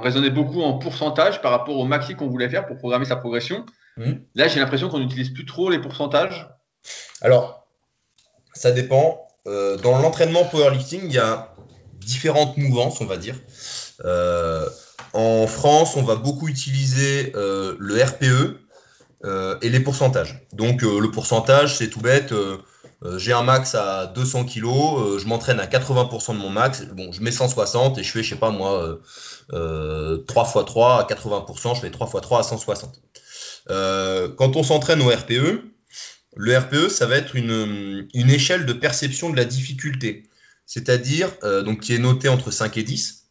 raisonnait beaucoup en pourcentage par rapport au maxi qu'on voulait faire pour programmer sa progression. Mmh. Là, j'ai l'impression qu'on n'utilise plus trop les pourcentages. Alors, ça dépend. Euh, dans l'entraînement powerlifting, il y a différentes mouvances, on va dire. Euh, en France, on va beaucoup utiliser euh, le RPE et les pourcentages. Donc le pourcentage, c'est tout bête. j'ai un max à 200 kg, je m'entraîne à 80% de mon max. Bon, je mets 160 et je fais, je sais pas moi, 3 x 3 à 80%, je fais 3 x 3 à 160. quand on s'entraîne au RPE, le RPE, ça va être une, échelle de perception de la difficulté, c'est-à-dire euh, donc qui est notée entre 5 et 10,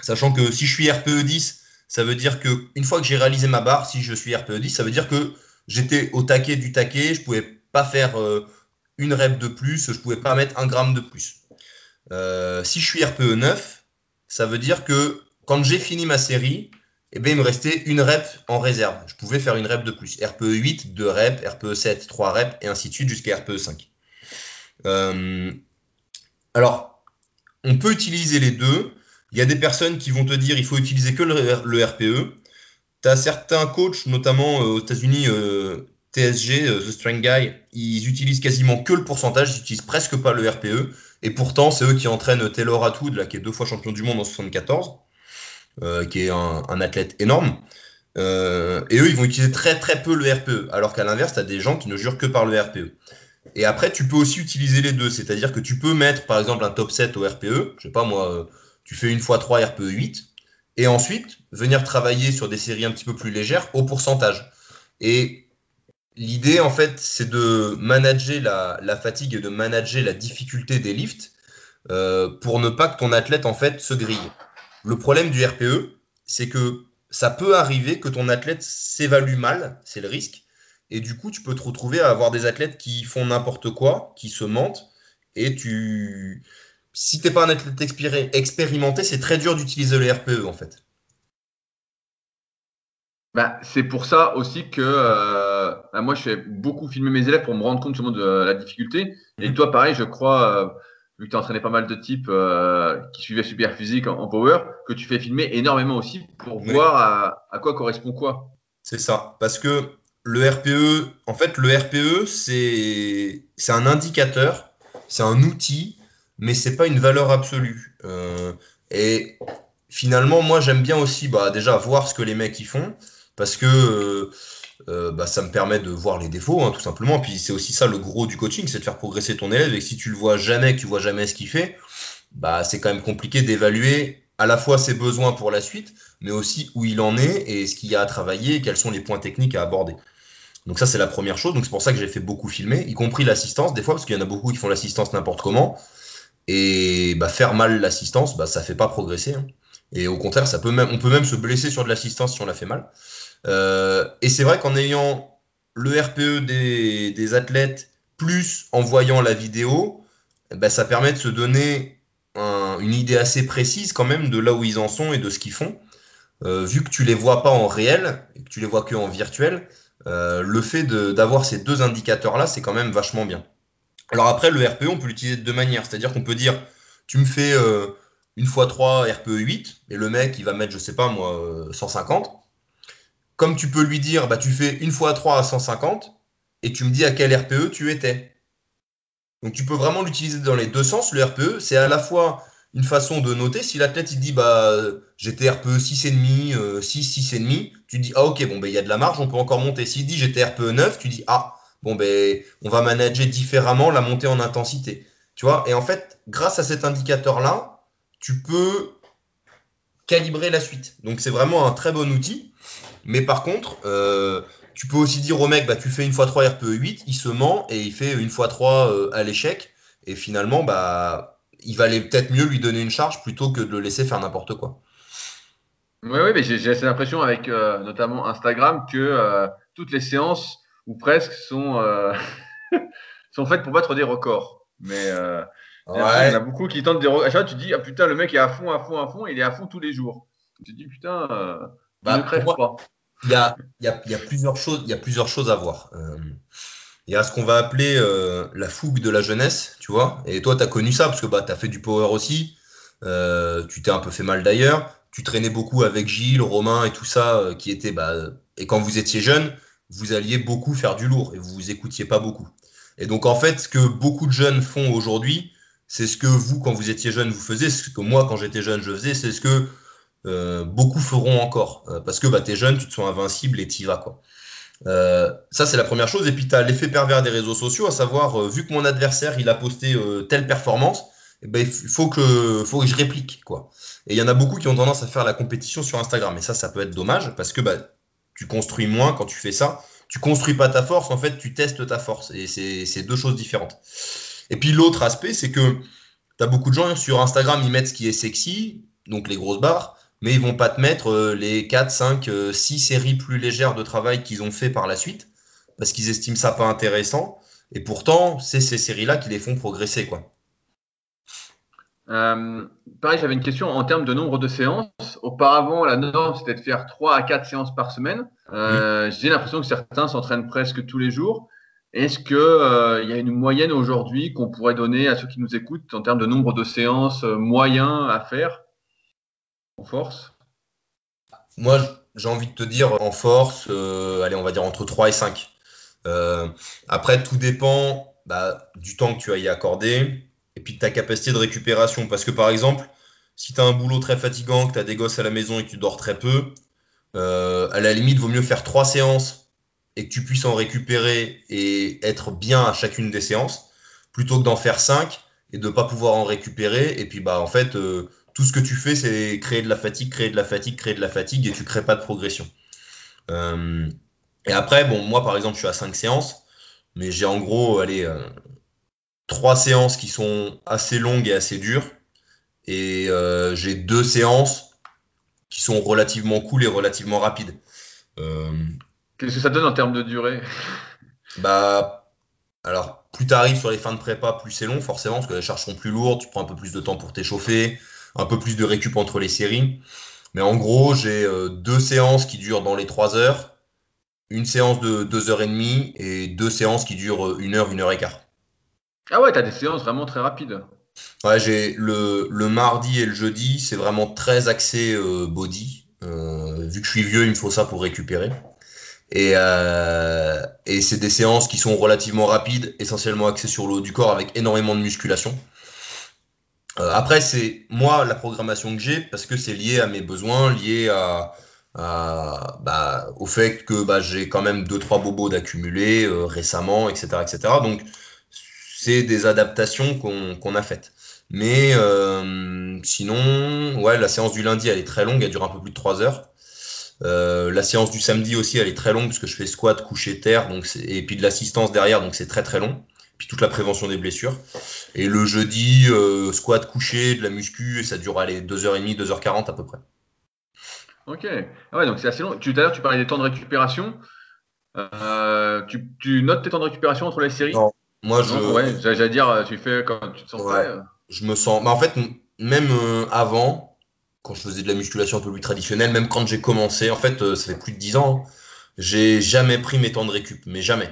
sachant que si je suis RPE 10, ça veut dire que une fois que j'ai réalisé ma barre, si je suis RPE 10, ça veut dire que j'étais au taquet du taquet, je ne pouvais pas faire euh, une rep de plus, je ne pouvais pas mettre un gramme de plus. Euh, si je suis RPE 9, ça veut dire que quand j'ai fini ma série, eh bien, il me restait une rep en réserve. Je pouvais faire une rep de plus. RPE 8, 2 reps, RPE 7, 3 reps, et ainsi de suite jusqu'à RPE 5. Euh, alors, on peut utiliser les deux. Il y a des personnes qui vont te dire il faut utiliser que le, RPE. Tu certains coachs, notamment euh, aux États-Unis, euh, TSG, The Strength Guy, ils utilisent quasiment que le pourcentage, ils n'utilisent presque pas le RPE. Et pourtant, c'est eux qui entraînent Taylor Atwood, là, qui est deux fois champion du monde en 74. Euh, qui est un, athlète énorme. Euh, et eux, ils vont utiliser très très peu le RPE, alors qu'à l'inverse, tu as des gens qui ne jurent que par le RPE. Et après, tu peux aussi utiliser les deux, c'est-à-dire que tu peux mettre par exemple un top 7 au RPE, je sais pas moi, euh, tu fais une fois 3 RPE 8, et ensuite venir travailler sur des séries un petit peu plus légères au pourcentage. Et l'idée, en fait, c'est de manager la, la, fatigue et de manager la difficulté des lifts pour ne pas que ton athlète, en fait, se grille. Le problème du RPE, c'est que ça peut arriver que ton athlète s'évalue mal, c'est le risque, et du coup, tu peux te retrouver à avoir des athlètes qui font n'importe quoi, qui se mentent, et tu. Si tu n'es pas un athlète expérimenté, c'est très dur d'utiliser le RPE en fait. Bah, c'est pour ça aussi que euh, bah, moi, je fais beaucoup filmer mes élèves pour me rendre compte de la difficulté. Et mmh. toi, pareil, je crois, euh, vu que tu as entraîné pas mal de types euh, qui suivaient Super Physique en, power, que tu fais filmer énormément aussi pour voir à, quoi correspond quoi. C'est ça, parce que le RPE, en fait, le RPE, c'est un indicateur, c'est un outil, mais c'est pas une valeur absolue. Euh, et finalement, moi, j'aime bien aussi, bah, déjà voir ce que les mecs y font, parce que euh, euh, bah, ça me permet de voir les défauts, hein, tout simplement. Puis c'est aussi ça le gros du coaching, c'est de faire progresser ton élève. Et si tu le vois jamais, que tu vois jamais ce qu'il fait, bah, c'est quand même compliqué d'évaluer à la fois ses besoins pour la suite, mais aussi où il en est et ce qu'il y a à travailler et quels sont les points techniques à aborder. Donc ça, c'est la première chose. Donc c'est pour ça que j'ai fait beaucoup filmer, y compris l'assistance, des fois, parce qu'il y en a beaucoup qui font l'assistance n'importe comment. Et bah, faire mal l'assistance, bah, ça fait pas progresser. Hein. Et au contraire, ça peut même, on peut même se blesser sur de l'assistance si on la fait mal. Euh, et c'est vrai qu'en ayant le RPE des, athlètes, plus en voyant la vidéo, bah, ça permet de se donner une idée assez précise quand même de là où ils en sont et de ce qu'ils font. Euh, vu que tu les vois pas en réel que tu les vois que en virtuel, euh, le fait d'avoir ces deux indicateurs-là, c'est quand même vachement bien. Alors après, le RPE, on peut l'utiliser de deux manières. C'est-à-dire qu'on peut dire, tu me fais euh, une fois 3 RPE 8, et le mec, il va mettre, je sais pas moi, 150. Comme tu peux lui dire, bah, tu fais une fois 3 à 150, et tu me dis à quel RPE tu étais. Donc tu peux vraiment l'utiliser dans les deux sens. Le RPE, c'est à la fois une façon de noter. Si l'athlète il dit bah j'étais RPE 6,5, 6, 6,5, tu dis ah ok, bon ben il y a de la marge, on peut encore monter. S'il dit j'étais RPE 9, tu dis ah bon ben on va manager différemment la montée en intensité. Tu vois, et en fait, grâce à cet indicateur-là, tu peux calibrer la suite. Donc c'est vraiment un très bon outil. Mais par contre, euh, tu peux aussi dire au mec, bah, tu fais une fois 3 RPE 8, il se ment et il fait une fois 3 euh, à l'échec. Et finalement, bah, il valait peut-être mieux lui donner une charge plutôt que de le laisser faire n'importe quoi. Oui, oui, mais j'ai l'impression avec euh, notamment Instagram que euh, toutes les séances, ou presque, sont, euh, <laughs> sont faites pour battre des records. Mais il y en a beaucoup qui tentent des records. À chaque fois, tu te dis, ah putain, le mec est à fond, à fond, à fond, il est à fond tous les jours. Tu te dis, putain, bah, ne crève pas. Il y a, y, a, y a, plusieurs choses, il y a plusieurs choses à voir. Il y a ce qu'on va appeler euh, la fougue de la jeunesse, tu vois. Et toi, tu as connu ça parce que bah, tu as fait du power aussi. Euh, tu t'es un peu fait mal d'ailleurs. Tu traînais beaucoup avec Gilles, Romain et tout ça, euh, qui était. Bah, et quand vous étiez jeune, vous alliez beaucoup faire du lourd et vous vous écoutiez pas beaucoup. Et donc, en fait, ce que beaucoup de jeunes font aujourd'hui, c'est ce que vous, quand vous étiez jeune, vous faisiez. Ce que moi, quand j'étais jeune, je faisais. C'est ce que beaucoup feront encore. parce que bah, tu es jeune, tu te sens invincible et tu y vas. Quoi. Euh, ça, c'est la première chose. Et puis, tu as l'effet pervers des réseaux sociaux, à savoir, euh, vu que mon adversaire, il a posté euh, telle performance, eh ben, il faut que, faut que je réplique. Quoi. Et il y en a beaucoup qui ont tendance à faire la compétition sur Instagram. Et ça, ça peut être dommage parce que bah, tu construis moins quand tu fais ça. Tu construis pas ta force, en fait, tu testes ta force. Et c'est deux choses différentes. Et puis, l'autre aspect, c'est que tu as beaucoup de gens sur Instagram, ils mettent ce qui est sexy, donc les grosses barres mais ils vont pas te mettre euh, les 4, 5, 6 séries plus légères de travail qu'ils ont fait par la suite, parce qu'ils estiment ça pas intéressant. Et pourtant, c'est ces séries-là qui les font progresser. quoi. Euh, pareil, j'avais une question en termes de nombre de séances. Auparavant, la norme, c'était de faire 3 à 4 séances par semaine. Euh, j'ai l'impression que certains s'entraînent presque tous les jours. Est-ce qu'il y a une moyenne aujourd'hui qu'on pourrait donner à ceux qui nous écoutent en termes de nombre de séances moyens à faire? En force Moi, j'ai envie de te dire en force, euh, allez, on va dire entre 3 et 5. Euh, après, tout dépend bah, du temps que tu as y accordé et puis de ta capacité de récupération. Parce que par exemple, si tu as un boulot très fatigant, que tu as des gosses à la maison et que tu dors très peu, euh, à la limite, vaut mieux faire 3 séances et que tu puisses en récupérer et être bien à chacune des séances, plutôt que d'en faire 5 et de ne pas pouvoir en récupérer. Et puis, bah, en fait, tout ce que tu fais, c'est créer de la fatigue, créer de la fatigue, créer de la fatigue, et tu crées pas de progression. Euh, et après, bon, moi par exemple, je suis à 5 séances, mais j'ai en gros, allez, euh, 3 séances qui sont assez longues et assez dures, et euh, j'ai deux séances qui sont relativement cool et relativement rapides. Euh, Qu'est-ce que ça donne en termes de durée? Bah, alors, plus tu arrives sur les fins de prépa, plus c'est long, forcément, parce que les charges sont plus lourdes, tu prends un peu plus de temps pour t'échauffer, un peu plus de récup entre les séries. Mais en gros, j'ai euh, deux séances qui durent dans les trois heures, une séance de deux heures et demie et deux séances qui durent euh, une heure, une heure et quart. Ah ouais, tu as des séances vraiment très rapides. Ouais, j'ai le, le, mardi et le jeudi, c'est vraiment très axé euh, body. vu que je suis vieux, il me faut ça pour récupérer. Et, et c'est des séances qui sont relativement rapides, essentiellement axées sur le haut du corps avec énormément de musculation. Euh, après, c'est moi la programmation que j'ai parce que c'est lié à mes besoins, lié à, bah, au fait que bah, j'ai quand même deux trois bobos d'accumuler récemment, etc., etc. Donc c'est des adaptations qu'on a faites. Mais sinon, ouais, la séance du lundi, elle est très longue, elle dure un peu plus de 3 heures. Euh, la séance du samedi aussi, elle est très longue parce que je fais squat, coucher, terre, donc et puis de l'assistance derrière, donc c'est très très long. Puis toute la prévention des blessures. Et le jeudi, euh, squat, coucher, de la muscu, et ça dure aller 2h30, 2h40 à peu près. Ok. Ah ouais, donc c'est assez long. Tout à l'heure, tu parlais des temps de récupération. Euh, tu, notes tes temps de récupération entre les séries? Non. Moi, je. ouais, j'allais dire, tu fais quand tu te sens prêt. Je me sens. Bah, en fait, même avant, quand je faisais de la musculation un peu plus traditionnelle, même quand j'ai commencé, en fait, euh, ça fait plus de 10 ans, hein, j'ai jamais pris mes temps de récup, mais jamais.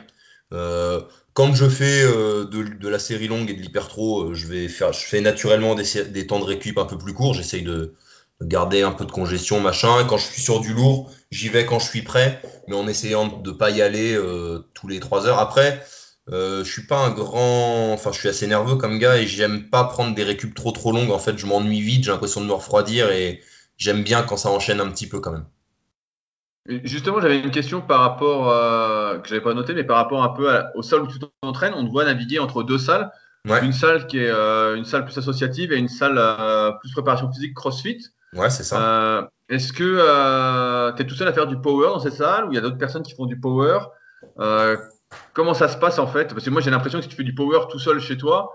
Euh, quand je fais euh, de, la série longue et de l'hypertro, je vais faire, je fais naturellement des, temps de récup un peu plus courts. J'essaye de, garder un peu de congestion, machin. Quand je suis sur du lourd, j'y vais quand je suis prêt, mais en essayant de ne pas y aller tous les 3 heures. Après, euh, je suis pas un grand, enfin je suis assez nerveux comme gars et j'aime pas prendre des récup trop trop longues. En fait, je m'ennuie vite, j'ai l'impression de me refroidir et j'aime bien quand ça enchaîne un petit peu quand même. Justement, j'avais une question par rapport euh, que j'avais pas noté, mais par rapport un peu au salle où tu t'entraînes. On te voit naviguer entre deux salles. Une salle qui est euh, une salle plus associative et une salle euh, plus préparation physique CrossFit. Ouais, c'est ça. Est-ce que tu es tout seul à faire du power dans cette salle ou il y a d'autres personnes qui font du power? Comment ça se passe en fait? Parce que moi j'ai l'impression que si tu fais du power tout seul chez toi,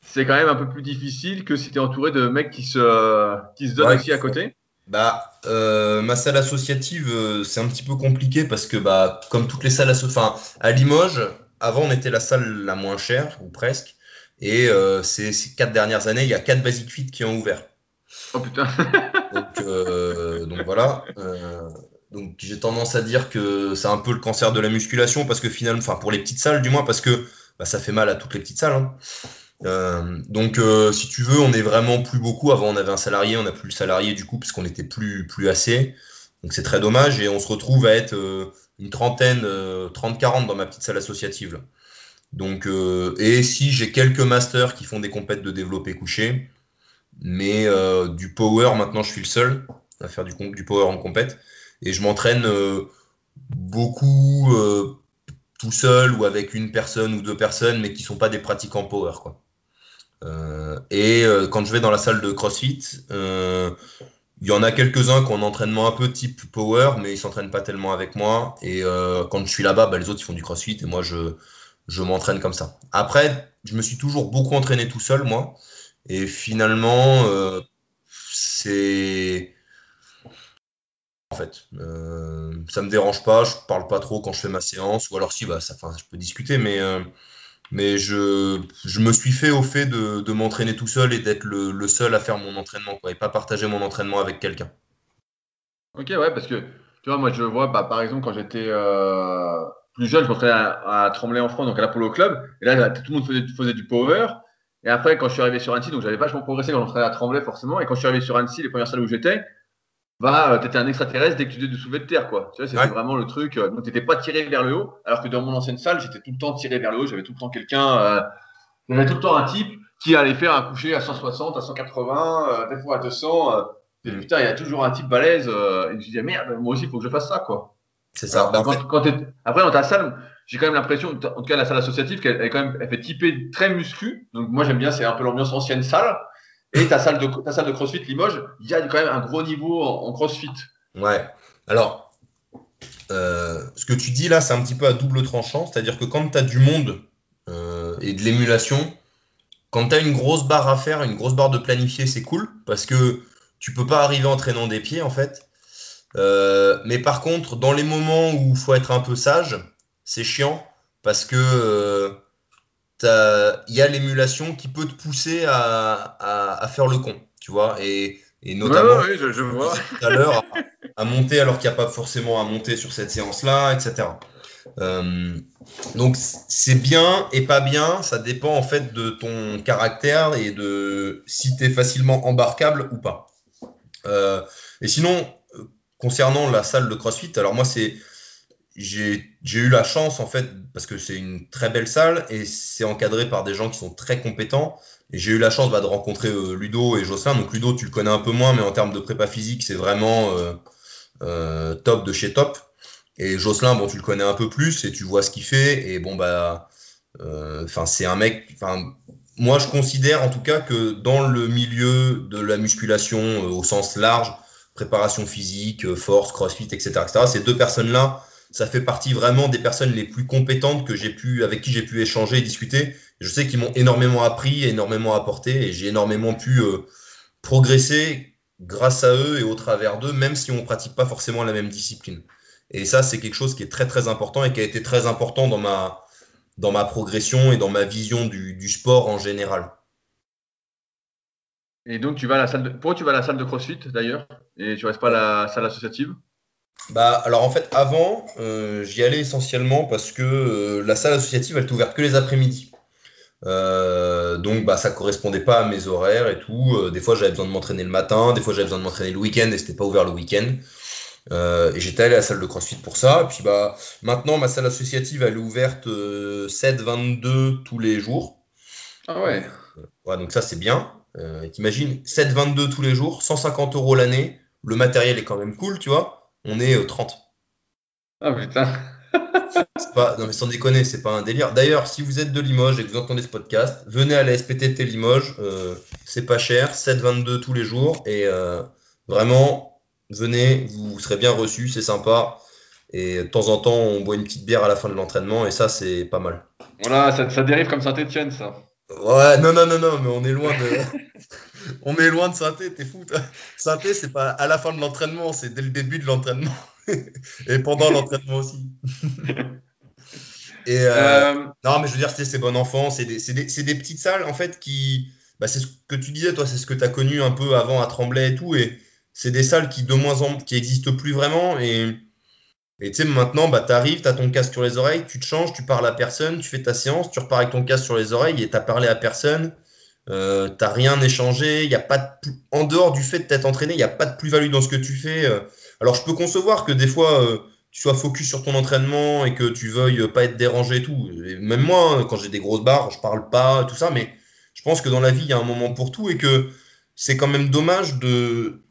c'est quand même un peu plus difficile que si tu es entouré de mecs qui se, qui se donnent aussi à côté. Bah, euh, ma salle associative, euh, c'est un petit peu compliqué parce que, bah, comme toutes les salles associatives, enfin, à Limoges, avant on était la salle la moins chère, ou presque, et euh, ces, quatre dernières années, il y a quatre Basic Fit qui ont ouvert. Oh putain <laughs> donc, donc, voilà. Donc j'ai tendance à dire que c'est un peu le cancer de la musculation parce que finalement, enfin pour les petites salles du moins, parce que bah, ça fait mal à toutes les petites salles. Hein. Euh, donc euh, si tu veux, on est vraiment plus beaucoup. Avant on avait un salarié, on n'a plus le salarié du coup parce qu'on n'était plus plus assez. Donc c'est très dommage et on se retrouve à être euh, une trentaine, 30-40 dans ma petite salle associative. Donc et si j'ai quelques masters qui font des compètes de développé couché, mais du power maintenant je suis le seul à faire du, du power en compète et je m'entraîne beaucoup tout seul ou avec une personne ou deux personnes, mais qui sont pas des pratiquants power. Quoi. Euh, et quand je vais dans la salle de CrossFit, il y en a quelques-uns qui ont un entraînement un peu type power, mais ils s'entraînent pas tellement avec moi. Et quand je suis là-bas, bah, les autres ils font du CrossFit et moi je, je m'entraîne comme ça. Après, je me suis toujours beaucoup entraîné tout seul, moi. Et finalement, c'est en fait. Euh, ça me dérange pas, je parle pas trop quand je fais ma séance, ou alors si, bah, ça, je peux discuter, mais, euh, mais je, je, me suis fait au fait de, de m'entraîner tout seul et d'être le, seul à faire mon entraînement, et pas partager mon entraînement avec quelqu'un. Ok, ouais, parce que tu vois, moi je vois, bah, par exemple, quand j'étais euh, plus jeune, je m'entraînais à, à, Tremblay en France, donc à l'Apollo Club, et là, tout le monde faisait, faisait du power. Et après, quand je suis arrivé sur Annecy, donc j'avais vachement progressé quand j'entraînais à Tremblay, forcément, et quand je suis arrivé sur Annecy, les premières salles où j'étais, bah, tu étais un extraterrestre dès que tu faisais du soulevé de terre, quoi. Tu vois, c'était vraiment le truc. Euh, donc, t'étais pas tiré vers le haut, alors que dans mon ancienne salle, j'étais tout le temps tiré vers le haut. J'avais tout le temps quelqu'un, euh, j'avais tout le temps un type qui allait faire un coucher à 160, à 180, euh, des fois à 200. Euh, et putain, il y a toujours un type balèze. Euh, et je me disais, merde, moi aussi, il faut que je fasse ça, quoi. C'est ça. quand, quand Après, dans ta salle, j'ai quand même l'impression, en tout cas, la salle associative, qu'elle est quand même, elle fait typer très muscu. Donc, moi, j'aime bien, c'est un peu l'ambiance ancienne salle. Et ta salle de, ta salle CrossFit Limoges, il y a quand même un gros niveau en CrossFit. Ouais. Alors, euh, ce que tu dis là, c'est un petit peu à double tranchant. C'est-à-dire que quand tu du monde euh, et de l'émulation, quand tu as une grosse barre à faire, une grosse barre de planifier, c'est cool parce que tu peux pas arriver en traînant des pieds en fait. Euh, mais par contre, dans les moments où il faut être un peu sage, c'est chiant parce que il y a l'émulation qui peut te pousser à, à, faire le con, tu vois. Et et notamment je, vois. tout à l'heure à, monter alors qu'il n'y a pas forcément à monter sur cette séance-là, etc. Euh, donc c'est bien et pas bien, ça dépend en fait de ton caractère et de si tu es facilement embarquable ou pas. Euh, et sinon, concernant la salle de CrossFit, alors moi c'est j'ai eu la chance en fait parce que c'est une très belle salle et c'est encadré par des gens qui sont très compétents et j'ai eu la chance bah, de rencontrer euh, Ludo et Jocelyn. Donc Ludo, tu le connais un peu moins, mais en termes de prépa physique, c'est vraiment euh, top de chez top. Et Jocelyn, bon, tu le connais un peu plus et tu vois ce qu'il fait. Et bon, bah, enfin, c'est un mec. Enfin, moi, je considère en tout cas que dans le milieu de la musculation au sens large, préparation physique, force, crossfit, etc., etc., ces deux personnes-là, ça fait partie vraiment des personnes les plus compétentes que j'ai pu, avec qui j'ai pu échanger et discuter. Je sais qu'ils m'ont énormément appris, énormément apporté, et j'ai énormément pu euh, progresser grâce à eux et au travers d'eux, même si on ne pratique pas forcément la même discipline. Et ça, c'est quelque chose qui est très très important et qui a été très important dans ma, dans ma progression et dans ma vision du, du sport en général. Et donc, tu vas la salle de... pourquoi tu vas à la salle de CrossFit d'ailleurs? Et tu restes pas à la salle associative? Bah, alors en fait, avant, euh, j'y allais essentiellement parce que euh, la salle associative, elle est ouverte que les après-midi. Euh, donc, bah, ça correspondait pas à mes horaires et tout. des fois, j'avais besoin de m'entraîner le matin, des fois, j'avais besoin de m'entraîner le week-end et c'était pas ouvert le week-end. et j'étais allé à la salle de CrossFit pour ça. Et puis, bah, maintenant, ma salle associative, elle est ouverte 7-22 tous les jours. Ah ouais. ouais donc ça, c'est bien. T'imagines, 7-22 tous les jours, 150 euros l'année. Le matériel est quand même cool, tu vois on est 30. Ah putain. <laughs> pas, non mais sans déconner, c'est pas un délire. D'ailleurs, si vous êtes de Limoges et que vous entendez ce podcast, venez à la SPTT Limoges, euh, c'est pas cher, 7,22 tous les jours et euh, vraiment, venez, vous serez bien reçus, c'est sympa. Et de temps en temps, on boit une petite bière à la fin de l'entraînement et ça, c'est pas mal. Voilà, ça, ça dérive comme Saint-Etienne, ça. Ouais, non, non, non, non, mais on est loin de. <laughs> on est loin de synthé, t'es fou. Synthé, c'est pas à la fin de l'entraînement, c'est dès le début de l'entraînement. <laughs> Et pendant l'entraînement aussi. <laughs> Et euh, euh, Non, mais je veux dire, c'est bon enfant, c'est des, des, des, petites salles, en fait, qui. Bah, c'est ce que tu disais, toi, c'est ce que tu as connu un peu avant à Tremblay et tout. Et c'est des salles qui, de moins en qui existent plus vraiment. Et et tu sais, maintenant, bah, tu arrives, tu as ton casque sur les oreilles, tu te changes, tu parles à personne, tu fais ta séance, tu repars avec ton casque sur les oreilles et tu parlé à personne. Euh, tu rien échangé. Y a pas de En dehors du fait de t'être entraîné, il n'y a pas de plus-value dans ce que tu fais. Euh. Alors, je peux concevoir que des fois, euh, tu sois focus sur ton entraînement et que tu veuilles pas être dérangé et tout. même moi, hein, quand j'ai des grosses barres, je parle pas, tout ça. Mais je pense que dans la vie, il y a un moment pour tout et que c'est quand même dommage de.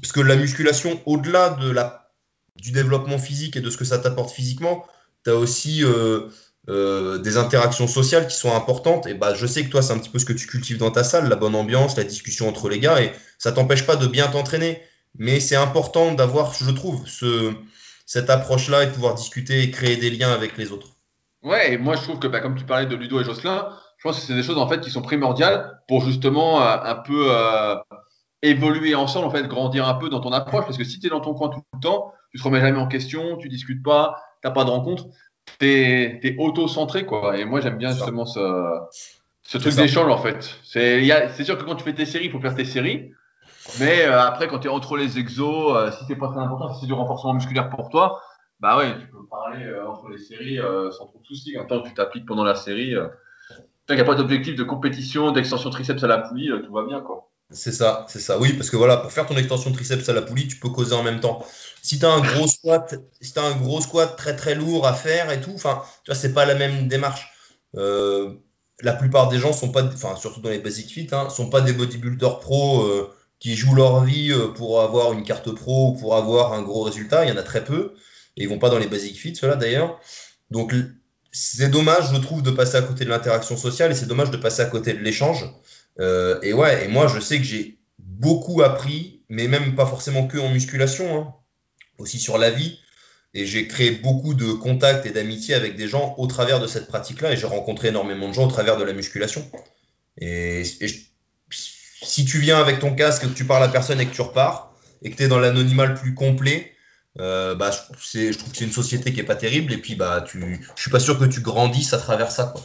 Parce que la musculation, au-delà de la du développement physique et de ce que ça t'apporte physiquement, tu as aussi euh, euh, des interactions sociales qui sont importantes. Et bah, je sais que toi, c'est un petit peu ce que tu cultives dans ta salle, la bonne ambiance, la discussion entre les gars, et ça t'empêche pas de bien t'entraîner. Mais c'est important d'avoir, je trouve, ce, cette approche-là et de pouvoir discuter et créer des liens avec les autres. Ouais, et moi je trouve que bah, comme tu parlais de Ludo et Jocelyn, je pense que c'est des choses en fait qui sont primordiales pour justement euh, un peu évoluer ensemble, en fait, grandir un peu dans ton approche. Parce que si tu es dans ton coin tout le temps, tu te remets jamais en question, tu discutes pas, tu n'as pas de rencontre, tu es, auto-centré. quoi. Et moi, j'aime bien justement ce, ce truc d'échange, en fait. C'est sûr que quand tu fais tes séries, il faut faire tes séries. Mais euh, après, quand tu es entre les exos, euh, si c'est pas très important, si c'est du renforcement musculaire pour toi, bah ouais, tu peux parler euh, entre les séries sans trop de soucis. Tant que tu t'appliques pendant la série, tant qu'il n'y a pas d'objectif de compétition, d'extension triceps à la poulie, tout va bien. quoi. C'est ça, c'est ça. Oui, parce que voilà, pour faire ton extension triceps à la poulie, tu peux causer en même temps. Si tu as un gros squat, si un gros squat très très lourd à faire et tout, enfin, tu vois, c'est pas la même démarche. Euh, la plupart des gens sont pas, enfin, surtout dans les basic fit, hein, sont pas des bodybuilders pro euh, qui jouent leur vie euh, pour avoir une carte pro ou pour avoir un gros résultat. Il y en a très peu et ils vont pas dans les basic fit, ceux-là d'ailleurs. Donc c'est dommage, je trouve, de passer à côté de l'interaction sociale et c'est dommage de passer à côté de l'échange. Et ouais, et moi, je sais que j'ai beaucoup appris, mais même pas forcément que en musculation, hein, aussi sur la vie. Et j'ai créé beaucoup de contacts et d'amitié avec des gens au travers de cette pratique-là. Et j'ai rencontré énormément de gens au travers de la musculation. Et, si tu viens avec ton casque, que tu parles à personne et que tu repars, et que tu es dans l'anonymat le plus complet, euh, bah, je, je trouve que c'est une société qui est pas terrible. Et puis, bah, tu, je suis pas sûr que tu grandisses à travers ça. Quoi.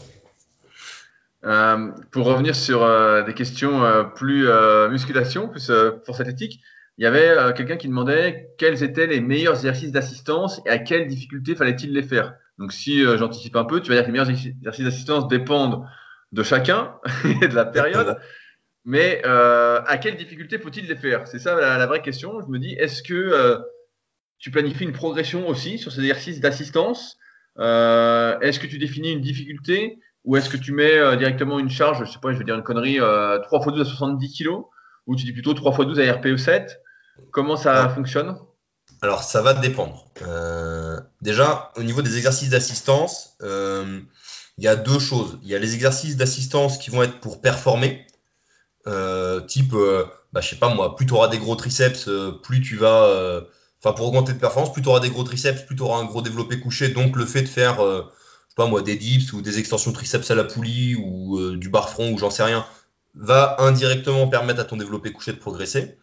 Euh, pour revenir sur euh, des questions plus musculation, plus force athlétique, il y avait quelqu'un qui demandait quels étaient les meilleurs exercices d'assistance et à quelle difficulté fallait-il les faire. Donc si j'anticipe un peu, tu vas dire que les meilleurs exercices d'assistance dépendent de chacun <laughs> et de la période. Mais à quelle difficulté faut-il les faire? C'est ça la, la, vraie question. Je me dis, est-ce que tu planifies une progression aussi sur ces exercices d'assistance? Est-ce que tu définis une difficulté ou est-ce que tu mets euh, directement une charge, je sais pas, je vais dire une connerie, 3 x 12 à 70 kg Ou tu dis plutôt 3 x 12 à RPE 7 Comment ça fonctionne? Alors, ça va dépendre. Euh, déjà, au niveau des exercices d'assistance, euh, il y a deux choses. Il y a les exercices d'assistance qui vont être pour performer, euh, type, bah, je sais pas moi, plus tu auras des gros triceps, plus tu vas. Enfin, pour augmenter de performance, plus tu auras des gros triceps, plus tu auras un gros développé couché. Donc, le fait de faire, je sais pas moi, des dips ou des extensions triceps à la poulie ou du bar front ou j'en sais rien, va indirectement permettre à ton développé couché de progresser.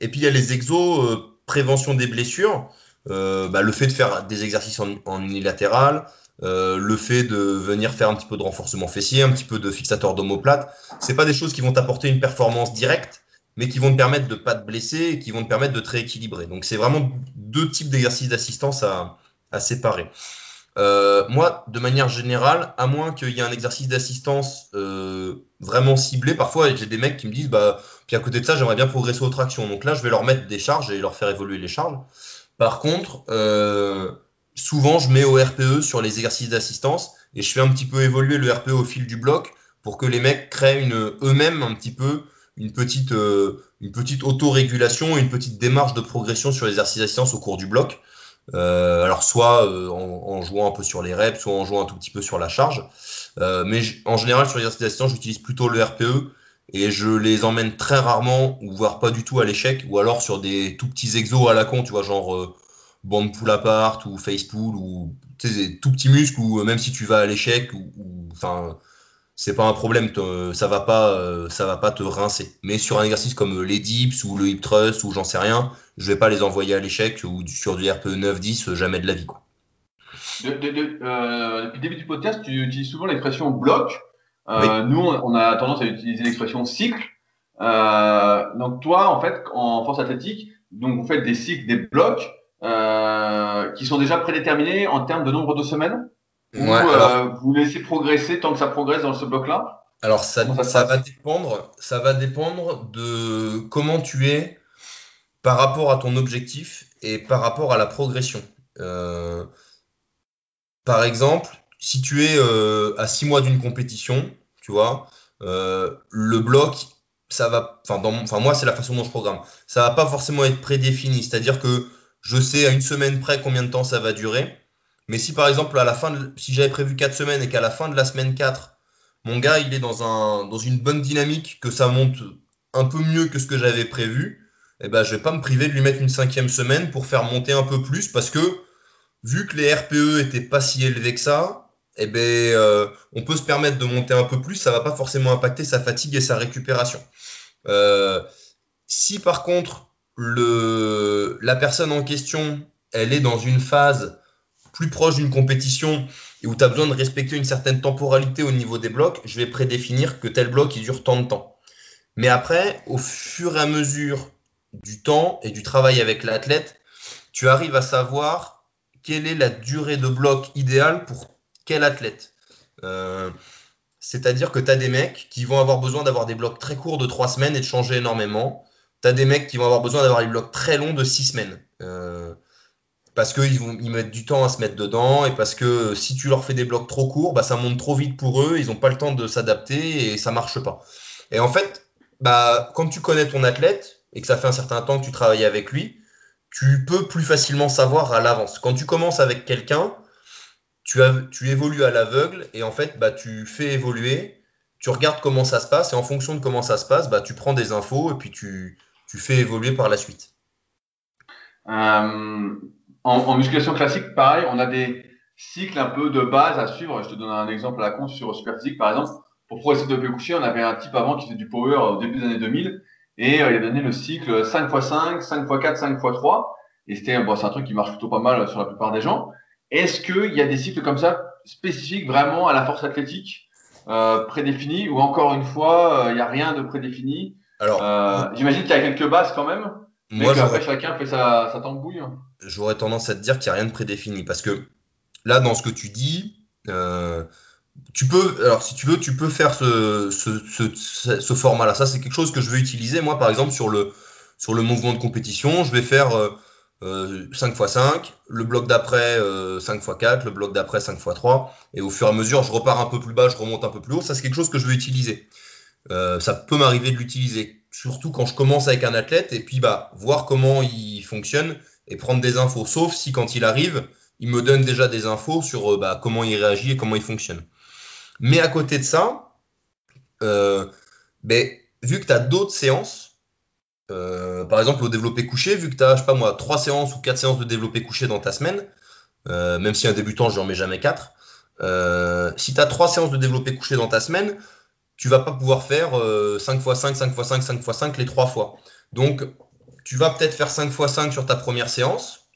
Et puis, il y a les exos prévention des blessures, euh, bah, le fait de faire des exercices en, unilatéral, euh, le fait de venir faire un petit peu de renforcement fessier, un petit peu de fixateur d'omoplate, c'est pas des choses qui vont t'apporter une performance directe, mais qui vont te permettre de pas te blesser et qui vont te permettre de te rééquilibrer. Donc c'est vraiment deux types d'exercices d'assistance à, séparer. Euh, moi, de manière générale, à moins qu'il y ait un exercice d'assistance euh, vraiment ciblé, parfois j'ai des mecs qui me disent, bah, puis à côté de ça, j'aimerais bien progresser aux tractions. Donc là, je vais leur mettre des charges et leur faire évoluer les charges. Par contre, euh, souvent, je mets au RPE sur les exercices d'assistance et je fais un petit peu évoluer le RPE au fil du bloc pour que les mecs créent eux-mêmes un petit peu une petite, une petite autorégulation, une petite démarche de progression sur les exercices d'assistance au cours du bloc. Euh, alors soit euh, en, jouant un peu sur les reps, soit en jouant un tout petit peu sur la charge. Euh, mais en général sur les exercices d'assistance, j'utilise plutôt le RPE et je les emmène très rarement ou voire pas du tout à l'échec ou alors sur des tout petits exos à la con, tu vois, genre band pull apart ou face pull ou des tout petits muscles ou même si tu vas à l'échec ou enfin c'est pas un problème, ça va pas, euh, ça va pas te rincer. Mais sur un exercice comme les dips ou le hip thrust ou j'en sais rien, je vais pas les envoyer à l'échec ou sur du RPE 9-10, jamais de la vie. Quoi. Euh, depuis le début du podcast, tu utilises souvent l'expression bloc. Euh, nous, on a tendance à utiliser l'expression cycle. donc toi, en fait, en force athlétique, donc vous faites des cycles, des blocs qui sont déjà prédéterminés en termes de nombre de semaines ou euh, vous laissez progresser tant que ça progresse dans ce bloc-là Alors ça, va dépendre, ça va dépendre de comment tu es par rapport à ton objectif et par rapport à la progression. Euh, par exemple, si tu es euh, à six mois d'une compétition, tu vois, le bloc, ça va, enfin, moi c'est la façon dont je programme. Ça va pas forcément être prédéfini, c'est-à-dire que je sais à une semaine près combien de temps ça va durer. Mais si par exemple, à la fin si j'avais prévu 4 semaines et qu'à la fin de la semaine 4, mon gars, il est dans, un, dans une bonne dynamique, que ça monte un peu mieux que ce que j'avais prévu, eh ben, je vais pas me priver de lui mettre une cinquième semaine pour faire monter un peu plus parce que vu que les RPE étaient pas si élevés que ça, eh ben, euh, on peut se permettre de monter un peu plus, ça va pas forcément impacter sa fatigue et sa récupération. Euh, si par contre le, la personne en question, elle est dans une phase plus proche d'une compétition et où tu as besoin de respecter une certaine temporalité au niveau des blocs, je vais prédéfinir que tel bloc il dure tant de temps. Mais après, au fur et à mesure du temps et du travail avec l'athlète, tu arrives à savoir quelle est la durée de bloc idéale pour quel athlète. Euh, c'est-à-dire que tu as des mecs qui vont avoir besoin d'avoir des blocs très courts de 3 semaines et de changer énormément. Tu as des mecs qui vont avoir besoin d'avoir des blocs très longs de 6 semaines. Euh, parce qu'ils vont ils mettent du temps à se mettre dedans et parce que si tu leur fais des blocs trop courts, bah, ça monte trop vite pour eux, ils n'ont pas le temps de s'adapter et ça marche pas. Et en fait, bah, quand tu connais ton athlète et que ça fait un certain temps que tu travailles avec lui, tu peux plus facilement savoir à l'avance. Quand tu commences avec quelqu'un, tu, évolues à l'aveugle et en fait, bah, tu fais évoluer, tu regardes comment ça se passe et en fonction de comment ça se passe, bah, tu prends des infos et puis tu, tu fais évoluer par la suite. Euh, en, musculation classique, pareil, on a des cycles un peu de base à suivre. Je te donne un exemple à la con sur Superphysique, par exemple. Pour progresser de coucher, on avait un type avant qui faisait du power au début des années 2000 et euh, il a donné le cycle 5x5, 5x4, 5x3. Et c'était bon, c'est un truc qui marche plutôt pas mal sur la plupart des gens. Est-ce qu'il y a des cycles comme ça spécifiques vraiment à la force athlétique euh, prédéfinis ou encore une fois, euh, il n'y a rien de prédéfini? Alors, euh, j'imagine qu'il y a quelques bases quand même. Mais après, chacun fait sa, sa tambouille. J'aurais tendance à te dire qu'il n'y a rien de prédéfini. Parce que là, dans ce que tu dis, euh, tu peux, alors si tu veux, tu peux faire ce, ce, ce, format-là. Ça, c'est quelque chose que je vais utiliser. Moi, par exemple, sur le, sur le mouvement de compétition, je vais faire euh, 5 x 5, le bloc d'après 5 x 4, le bloc d'après 5 x 3. Et au fur et à mesure, je repars un peu plus bas, je remonte un peu plus haut. Ça, c'est quelque chose que je vais utiliser. Euh, ça peut m'arriver de l'utiliser surtout quand je commence avec un athlète et puis bah, voir comment il fonctionne et prendre des infos. Sauf si quand il arrive, il me donne déjà des infos sur euh, bah, comment il réagit et comment il fonctionne. Mais à côté de ça, euh, ben, vu que tu as d'autres séances, euh, par exemple au développé couché, vu que tu as, je sais pas moi, trois séances ou quatre séances de développé couché dans ta semaine, même si un débutant, je n'en mets jamais quatre, si tu as trois séances de développé couché dans ta semaine, tu vas pas pouvoir faire 5 x 5, 5 x 5, 5 x 5 les trois fois. Donc, tu vas peut-être faire 5 x 5 sur ta première séance,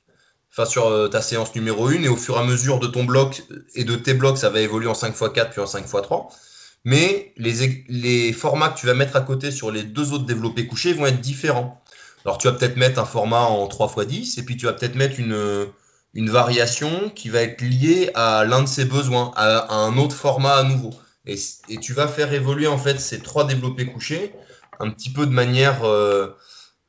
enfin sur euh, ta séance numéro 1, et au fur et à mesure de ton bloc et de tes blocs, ça va évoluer en 5 x 4 puis en 5 x 3. Mais les, formats que tu vas mettre à côté sur les deux autres développés couchés vont être différents. Alors tu vas peut-être mettre un format en 3 x 10, et puis tu vas peut-être mettre une, variation qui va être liée à l'un de ses besoins, à, un autre format à nouveau. Et, tu vas faire évoluer en fait ces trois développés couchés un petit peu de manière... Euh,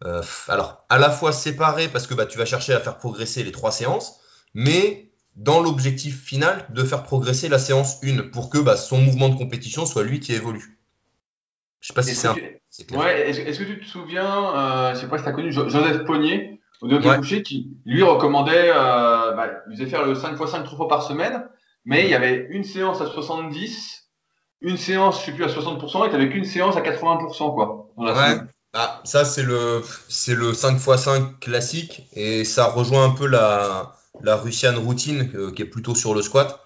euh, alors, à la fois séparé parce que bah, tu vas chercher à faire progresser les trois séances, mais dans l'objectif final de faire progresser la séance 1 pour que bah, son mouvement de compétition soit lui qui évolue. Je sais pas si c'est un... Ouais, est-ce que tu te souviens, euh, je sais pas si tu as connu Joseph Pognier au ouais. couché qui lui recommandait, euh, bah, il faisait faire le 5 x 5 trois fois par semaine, mais il y avait une séance à 70, une séance, je sais plus, à 60%, et tu n'avais qu'une séance à 80%, quoi. ouais. Ah, ça, c'est le, c'est le 5x5 classique et ça rejoint un peu la, la Russian routine euh, qui est plutôt sur le squat.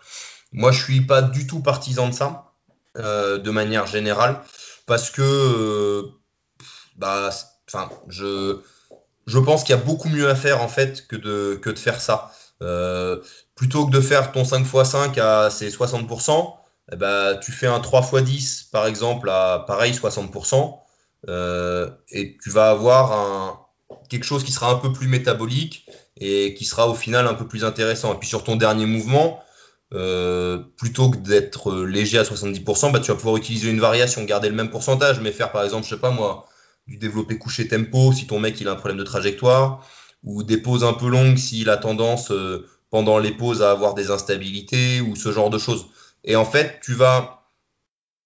Moi, je suis pas du tout partisan de ça, euh, de manière générale, parce que euh, bah, enfin, je, je pense qu'il y a beaucoup mieux à faire en fait que de, que de faire ça. plutôt que de faire ton 5x5 à ses 60%, eh ben, tu fais un 3x10 par exemple à pareil 60%. Euh, et tu vas avoir un, quelque chose qui sera un peu plus métabolique et qui sera au final un peu plus intéressant. Et puis sur ton dernier mouvement, euh, plutôt que d'être léger à 70%, bah, tu vas pouvoir utiliser une variation, garder le même pourcentage, mais faire par exemple, je sais pas moi, du développé couché tempo si ton mec il a un problème de trajectoire, ou des pauses un peu longues s'il a tendance euh, pendant les pauses à avoir des instabilités, ou ce genre de choses. Et en fait, tu vas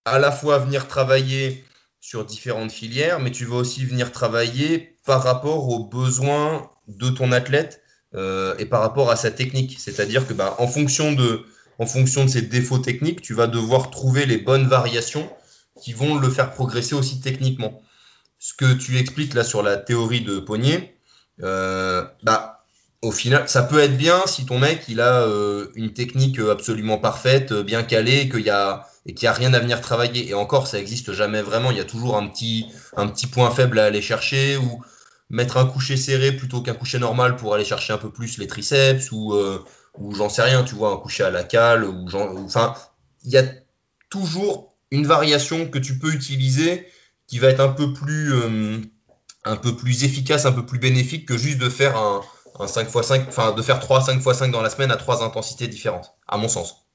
à la fois venir travailler sur différentes filières, mais tu vas aussi venir travailler par rapport aux besoins de ton athlète euh, et par rapport à sa technique. C'est-à-dire que bah, en, fonction de, en fonction de ses défauts techniques, tu vas devoir trouver les bonnes variations qui vont le faire progresser aussi techniquement. Ce que tu expliques là sur la théorie de Pognier, euh, bah, au final, ça peut être bien si ton mec il a euh, une technique absolument parfaite, bien calée, qu'il y a et qu'il n'y a rien à venir travailler. Et encore, ça n'existe jamais vraiment. Il y a toujours un petit, un petit point faible à aller chercher ou mettre un coucher serré plutôt qu'un coucher normal pour aller chercher un peu plus les triceps ou, euh, ou j'en sais rien, tu vois, un coucher à la cale. Ou, enfin, il y a toujours une variation que tu peux utiliser qui va être un peu plus, euh, un peu plus efficace, un peu plus bénéfique que juste de faire un, un 5x5, enfin de faire 3 5x5 dans la semaine à trois intensités différentes, à mon sens.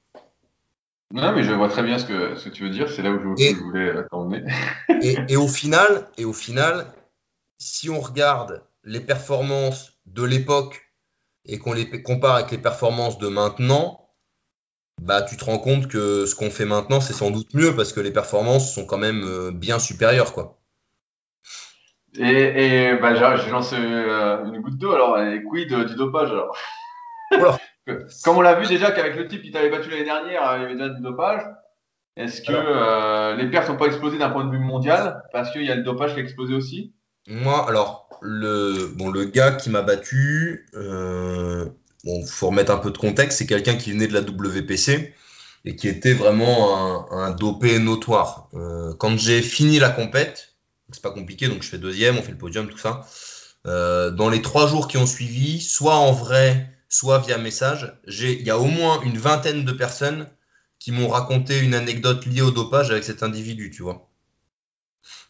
Non, mais je vois très bien ce que, ce que tu veux dire. C'est là où je, voulais euh, t'emmener. et, et, au final, et au final, si on regarde les performances de l'époque et qu'on les compare avec les performances de maintenant, bah, tu te rends compte que ce qu'on fait maintenant, c'est sans doute mieux parce que les performances sont quand même euh, bien supérieures. Quoi. Et, et bah, j'ai lancé euh, une goutte d'eau. Alors, et quid du dopage alors? <laughs> Comme on l'a vu déjà qu'avec le type qui t'avait battu l'année dernière, euh, il y avait déjà du dopage. Est-ce que euh, les pertes n'ont pas explosé d'un point de vue mondial parce qu'il y a le dopage qui a explosé aussi? Moi, alors, le, bon, le gars qui m'a battu, euh, bon, faut remettre un peu de contexte, c'est quelqu'un qui venait de la WPC et qui était vraiment un, dopé notoire. Euh, quand j'ai fini la compète, c'est pas compliqué, donc je fais deuxième, on fait le podium, tout ça. dans les trois jours qui ont suivi, soit en vrai, soit via message. Il y a au moins une vingtaine de personnes qui m'ont raconté une anecdote liée au dopage avec cet individu, tu vois.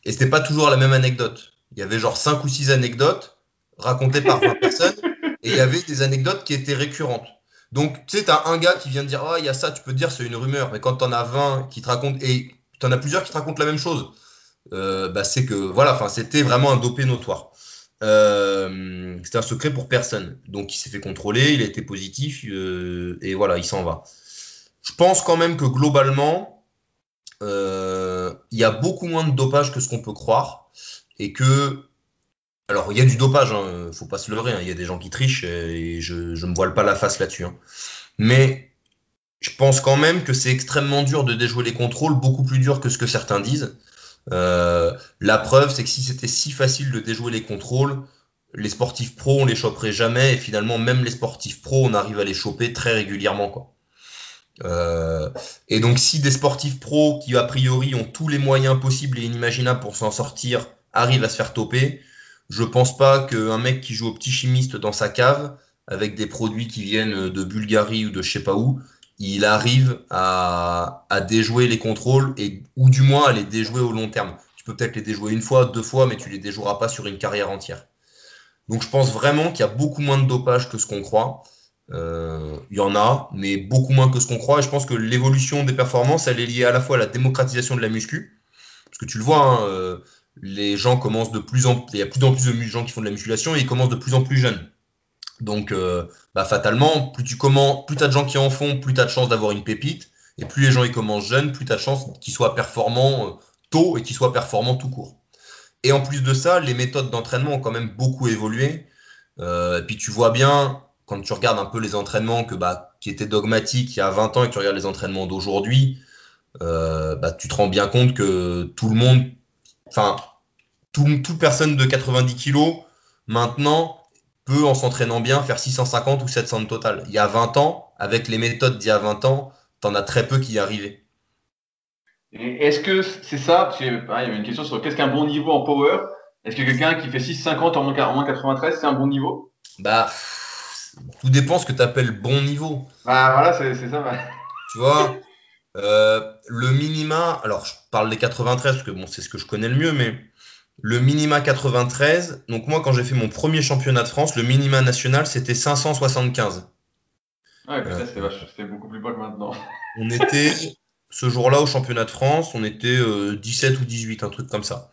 Et c'était pas toujours la même anecdote. Il y avait genre cinq ou six anecdotes racontées par 20 personnes et il y avait des anecdotes qui étaient récurrentes. Donc, tu sais, tu as un gars qui vient de dire Ah, il y a ça, tu peux te dire c'est une rumeur. Mais quand tu en as 20 qui te racontent, et tu en as plusieurs qui te racontent la même chose, euh, bah, c'est que voilà, c'était vraiment un dopé notoire. Euh, c'était un secret pour personne. Donc il s'est fait contrôler, il a été positif euh, et voilà, il s'en va. Je pense quand même que globalement, il y a beaucoup moins de dopage que ce qu'on peut croire et que Alors, il y a du dopage, hein, faut pas se leurrer. hein. Il y a des gens qui trichent et je ne me voile pas la face là-dessus. hein. Mais je pense quand même que c'est extrêmement dur de déjouer les contrôles, beaucoup plus dur que ce que certains disent. Euh, la preuve, c'est que si c'était si facile de déjouer les contrôles, les sportifs pros, on les choperait jamais. Et finalement, même les sportifs pros, on arrive à les choper très régulièrement. Quoi. Euh, et donc, si des sportifs pros qui, a priori, ont tous les moyens possibles et inimaginables pour s'en sortir, arrivent à se faire toper, je pense pas qu'un mec qui joue au petit chimiste dans sa cave, avec des produits qui viennent de Bulgarie ou de je sais pas où, il arrive à, à déjouer les contrôles et ou du moins à les déjouer au long terme. Tu peux peut-être les déjouer une fois, deux fois, mais tu les déjoueras pas sur une carrière entière. Donc je pense vraiment qu'il y a beaucoup moins de dopage que ce qu'on croit. Euh, il y en a, mais beaucoup moins que ce qu'on croit. Et je pense que l'évolution des performances, elle est liée à la fois à la démocratisation de la muscu, parce que tu le vois, hein, euh, les gens commencent de plus en il y a plus en plus de gens qui font de la musculation et ils commencent de plus en plus jeunes. Donc, euh, bah, fatalement, plus tu commences, plus as de gens qui en font, plus tu as de chances d'avoir une pépite. Et plus les gens ils commencent jeunes, plus tu as de chances qu'ils soient performants euh, tôt et qu'ils soient performants tout court. Et en plus de ça, les méthodes d'entraînement ont quand même beaucoup évolué. Euh, et puis tu vois bien, quand tu regardes un peu les entraînements que, bah, qui étaient dogmatiques il y a 20 ans et que tu regardes les entraînements d'aujourd'hui, bah, tu te rends bien compte que tout le monde, enfin, tout, toute personne de 90 kilos, maintenant, peut, en s'entraînant bien, faire 650 ou 700 de total. Il y a 20 ans, avec les méthodes d'il y a 20 ans, tu en as très peu qui y arrivaient. Est-ce que c'est ça Parce que, pareil, il y avait une question sur qu'est-ce qu'un bon niveau en power? Est-ce que quelqu'un qui fait 6,50 en moins, en moins 93, c'est un bon niveau? Bah, tout dépend ce que tu appelles bon niveau. Bah voilà, c'est c'est ça. bah. Tu vois, euh, le minima, alors je parle des 93 parce que bon, c'est ce que je connais le mieux, mais le minima 93, donc moi quand j'ai fait mon premier championnat de France, le minima national c'était 575. Ouais, Euh. c'est beaucoup plus bas que maintenant. <laughs> On était, ce jour-là au championnat de France, on était euh, 17 ou 18, un truc comme ça.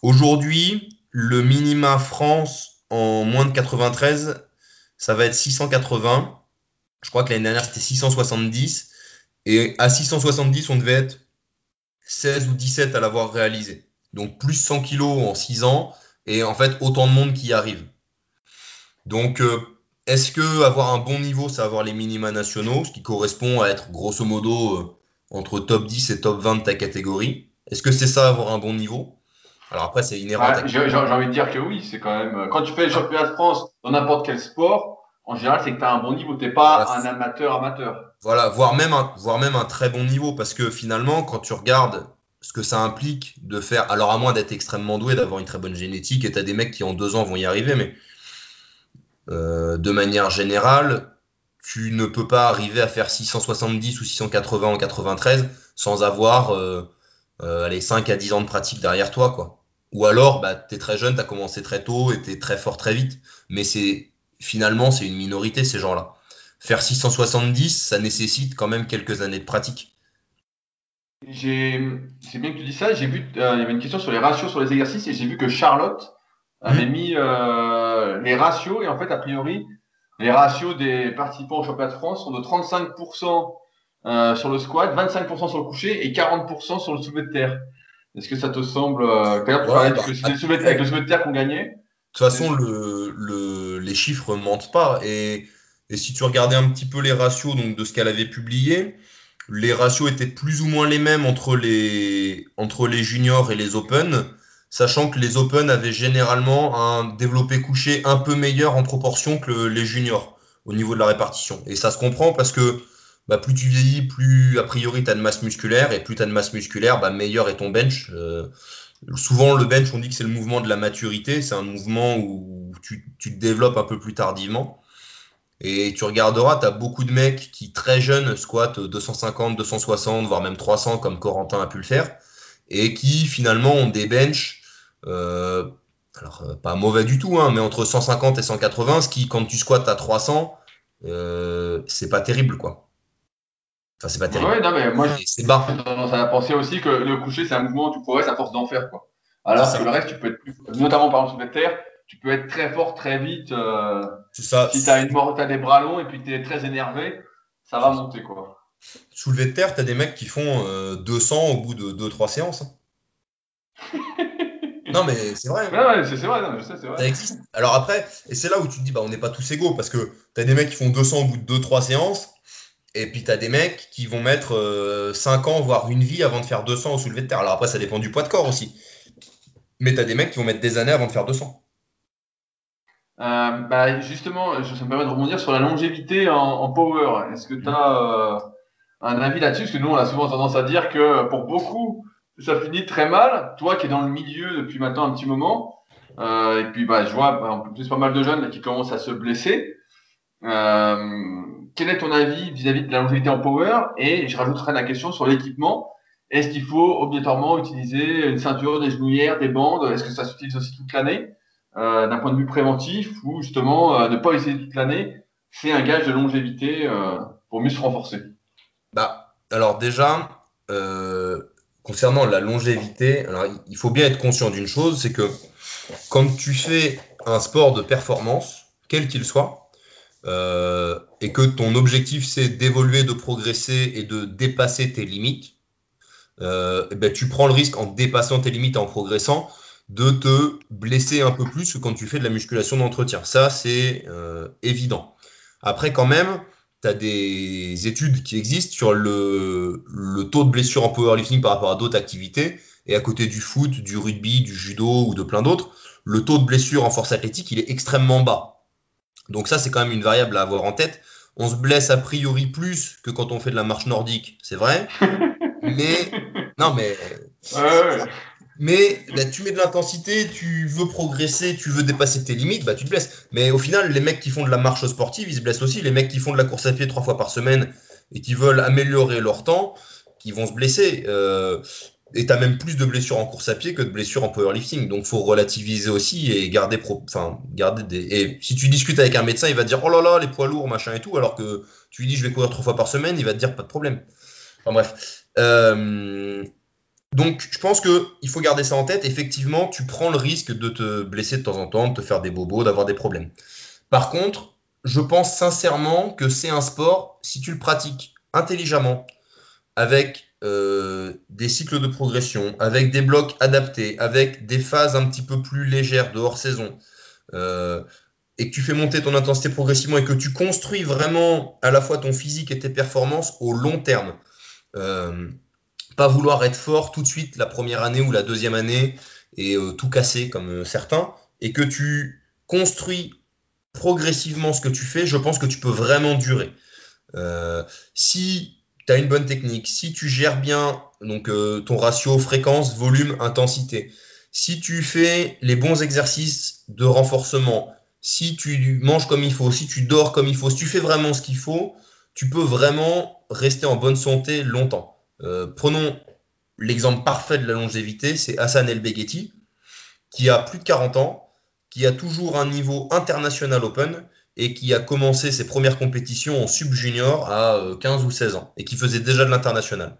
Aujourd'hui, le minima France en moins de 93, ça va être 680. Je crois que l'année dernière c'était 670. Et à 670, on devait être 16 ou 17 à l'avoir réalisé. Donc plus 100 kilos en 6 ans et en fait autant de monde qui y arrive. Donc euh, est-ce que avoir un bon niveau, c'est avoir les minima nationaux, ce qui correspond à être grosso modo euh, entre top 10 et top 20 de ta catégorie? Est-ce que c'est ça avoir un bon niveau? Alors après c'est inhérent. à Ouais, J'ai j'ai envie de dire que oui, c'est quand même. euh, Quand tu fais le championnat de France dans n'importe quel sport, en général, c'est que tu as un bon niveau. T'es pas Voilà. un amateur amateur. Voilà, voire même, un, voire même un très bon niveau, parce que finalement, quand tu regardes ce que ça implique de faire, alors à moins d'être extrêmement doué, d'avoir une très bonne génétique, et tu as des mecs qui en deux ans vont y arriver, mais euh, de manière générale, tu ne peux pas arriver à faire 670 ou 680 en 93 sans avoir euh, euh, allez, 5 à 10 ans de pratique derrière toi, quoi. Ou alors, bah, tu très jeune, tu as commencé très tôt et tu très fort très vite. Mais c'est finalement, c'est une minorité, ces gens-là. Faire 670, ça nécessite quand même quelques années de pratique. C'est bien que tu dis ça. J'ai vu, euh, il y avait une question sur les ratios sur les exercices et j'ai vu que Charlotte avait mis euh, les ratios et en fait, a priori, les ratios des participants au championnat de France sont de 35% euh, sur le squat, 25% sur le coucher et 40% sur le soulevé de terre. Est-ce que ça te semble euh, tu Ouais, parlais bah, que le soulevé de- avec le soulevé de terre qu'on gagnait? De toute façon, le, le- les chiffres mentent pas. Et, et si tu regardais un petit peu les ratios donc, de ce qu'elle avait publié, les ratios étaient plus ou moins les mêmes entre les, entre les juniors et les open, sachant que les open avaient généralement un développé couché un peu meilleur en proportion que le- les juniors au niveau de la répartition. Et ça se comprend parce que bah, plus tu vieillis, plus a priori tu as de masse musculaire, et plus tu as de masse musculaire, bah, meilleur est ton bench. Euh, Souvent, le bench, on dit que c'est le mouvement de la maturité. C'est un mouvement où tu, tu te développes un peu plus tardivement. Et tu regarderas, tu as beaucoup de mecs qui, très jeunes, squattent 250, 260, voire même 300, comme Corentin a pu le faire, et qui finalement ont des benches, euh, alors euh, pas mauvais du tout, hein, mais entre 150 et 180, ce qui, quand tu squattes à 300, euh, c'est pas terrible, quoi. Enfin, c'est pas terrible. Ouais, non, mais moi, C'est- j'ai tendance à penser aussi que le coucher, c'est un mouvement où tu progresses à force d'en faire, quoi. Alors ça. que le reste, tu peux être plus, notamment par exemple sur le terre, tu peux être très fort très vite. euh, C'est ça. si t'as une mort, t'as des bras longs et puis t'es très énervé, ça va monter, quoi. Soulevé de terre, tu as des mecs qui font euh, 200 au bout de 2-3 séances. <laughs> Non, mais c'est vrai. Ouais, c'est vrai, non, je sais, c'est vrai. Ça existe. Alors après, et c'est là où tu te dis, bah, on n'est pas tous égaux parce que tu as des mecs qui font 200 au bout de 2-3 séances. Et puis tu as des mecs qui vont mettre 5 ans, voire une vie avant de faire 200 au soulevé de terre. Alors après, ça dépend du poids de corps aussi. Mais tu as des mecs qui vont mettre des années avant de faire 200. Euh, bah, justement, ça me permet de rebondir sur la longévité en, power. Est-ce que tu as euh, un avis là-dessus? Parce que nous, on a souvent tendance à dire que pour beaucoup, ça finit très mal. Toi qui es dans le milieu depuis maintenant un petit moment, euh, et puis bah, je vois bah, en plus pas mal de jeunes qui commencent à se blesser. quel est ton avis vis-à-vis de la longévité en power? Et je rajouterai la question sur l'équipement. Est-ce qu'il faut obligatoirement utiliser une ceinture, des genouillères, des bandes? Est-ce que ça s'utilise aussi toute l'année? Euh, d'un point de vue préventif ou justement euh, ne pas essayer toute l'année, c'est un gage de longévité euh, pour mieux se renforcer. Bah, Alors déjà, concernant la longévité, alors, il faut bien être conscient d'une chose, c'est que quand tu fais un sport de performance, quel qu'il soit, et que ton objectif c'est d'évoluer, de progresser et de dépasser tes limites, eh ben, tu prends le risque en dépassant tes limites et en progressant de te blesser un peu plus que quand tu fais de la musculation d'entretien. Ça, c'est euh, évident. Après, quand même, tu as des études qui existent sur le, taux de blessure en powerlifting par rapport à d'autres activités. Et à côté du foot, du rugby, du judo ou de plein d'autres, le taux de blessure en force athlétique, il est extrêmement bas. Donc ça, c'est quand même une variable à avoir en tête. On se blesse a priori plus que quand on fait de la marche nordique, c'est vrai. <laughs> mais non, mais mais bah, tu mets de l'intensité, tu veux progresser, tu veux dépasser tes limites, bah, tu te blesses. Mais au final, les mecs qui font de la marche sportive, ils se blessent aussi. Les mecs qui font de la course à pied trois fois par semaine et qui veulent améliorer leur temps, qui vont se blesser. Euh, et tu as même plus de blessures en course à pied que de blessures en powerlifting. Donc, faut relativiser aussi et garder, enfin, garder des. Et si tu discutes avec un médecin, il va te dire Oh là là, les poids lourds, machin et tout. Alors que tu lui dis Je vais courir trois fois par semaine, il va te dire Pas de problème. Enfin, bref. Euh, donc, je pense qu'il faut garder ça en tête. Effectivement, tu prends le risque de te blesser de temps en temps, de te faire des bobos, d'avoir des problèmes. Par contre, je pense sincèrement que c'est un sport, si tu le pratiques intelligemment, avec euh, des cycles de progression, avec des blocs adaptés, avec des phases un petit peu plus légères de hors saison, euh, et que tu fais monter ton intensité progressivement et que tu construis vraiment à la fois ton physique et tes performances au long terme. Euh, vouloir être fort tout de suite la première année ou la deuxième année et euh, tout casser comme euh, certains, et que tu construis progressivement ce que tu fais, je pense que tu peux vraiment durer. Euh, si tu as une bonne technique, si tu gères bien donc, ton ratio fréquence, volume, intensité, si tu fais les bons exercices de renforcement, si tu manges comme il faut, si tu dors comme il faut, si tu fais vraiment ce qu'il faut, tu peux vraiment rester en bonne santé longtemps. Euh, prenons l'exemple parfait de la longévité, c'est Hassan El Beghetti, qui a plus de 40 ans, qui a toujours un niveau international open et qui a commencé ses premières compétitions en sub-junior à 15 euh, ou 16 ans et qui faisait déjà de l'international.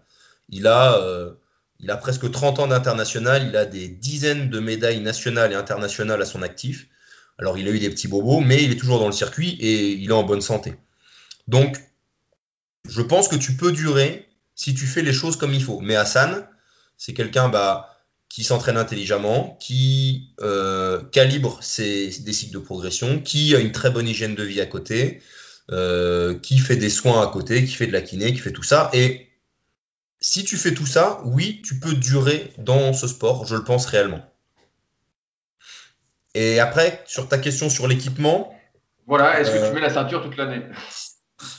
Il a, euh, il a presque 30 ans d'international, il a des dizaines de médailles nationales et internationales à son actif. Alors il a eu des petits bobos, mais il est toujours dans le circuit et il est en bonne santé. Donc, je pense que tu peux durer si tu fais les choses comme il faut. Mais Hassan, c'est quelqu'un bah, qui s'entraîne intelligemment, qui euh, calibre ses, des cycles de progression, qui a une très bonne hygiène de vie à côté, euh, qui fait des soins à côté, qui fait de la kiné, qui fait tout ça. Et si tu fais tout ça, oui, tu peux durer dans ce sport, je le pense réellement. Et après, sur ta question sur l'équipement. Voilà, est-ce que tu euh, mets la ceinture toute l'année?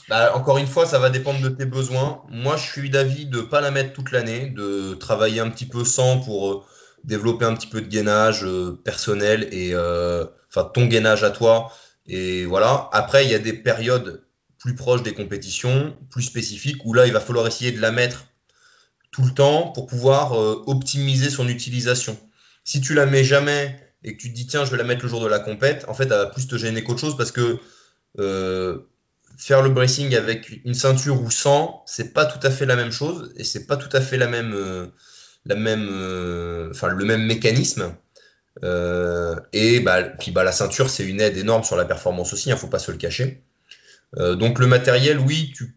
Bah, encore une fois, ça va dépendre de tes besoins. Moi, je suis d'avis de ne pas la mettre toute l'année, de travailler un petit peu sans pour euh, développer un petit peu de gainage euh, personnel et euh, enfin ton gainage à toi. Et voilà. Après, il y a des périodes plus proches des compétitions, plus spécifiques, où là, il va falloir essayer de la mettre tout le temps pour pouvoir optimiser son utilisation. Si tu la mets jamais et que tu te dis tiens, je vais la mettre le jour de la compète, en fait, elle va plus te gêner qu'autre chose parce que faire le bracing avec une ceinture ou sans, c'est pas tout à fait la même chose et c'est pas tout à fait la même, euh, la même, euh, le même mécanisme. Euh, et bah, puis bah, la ceinture, c'est une aide énorme sur la performance aussi, il hein, ne faut pas se le cacher. donc le matériel, oui, tu,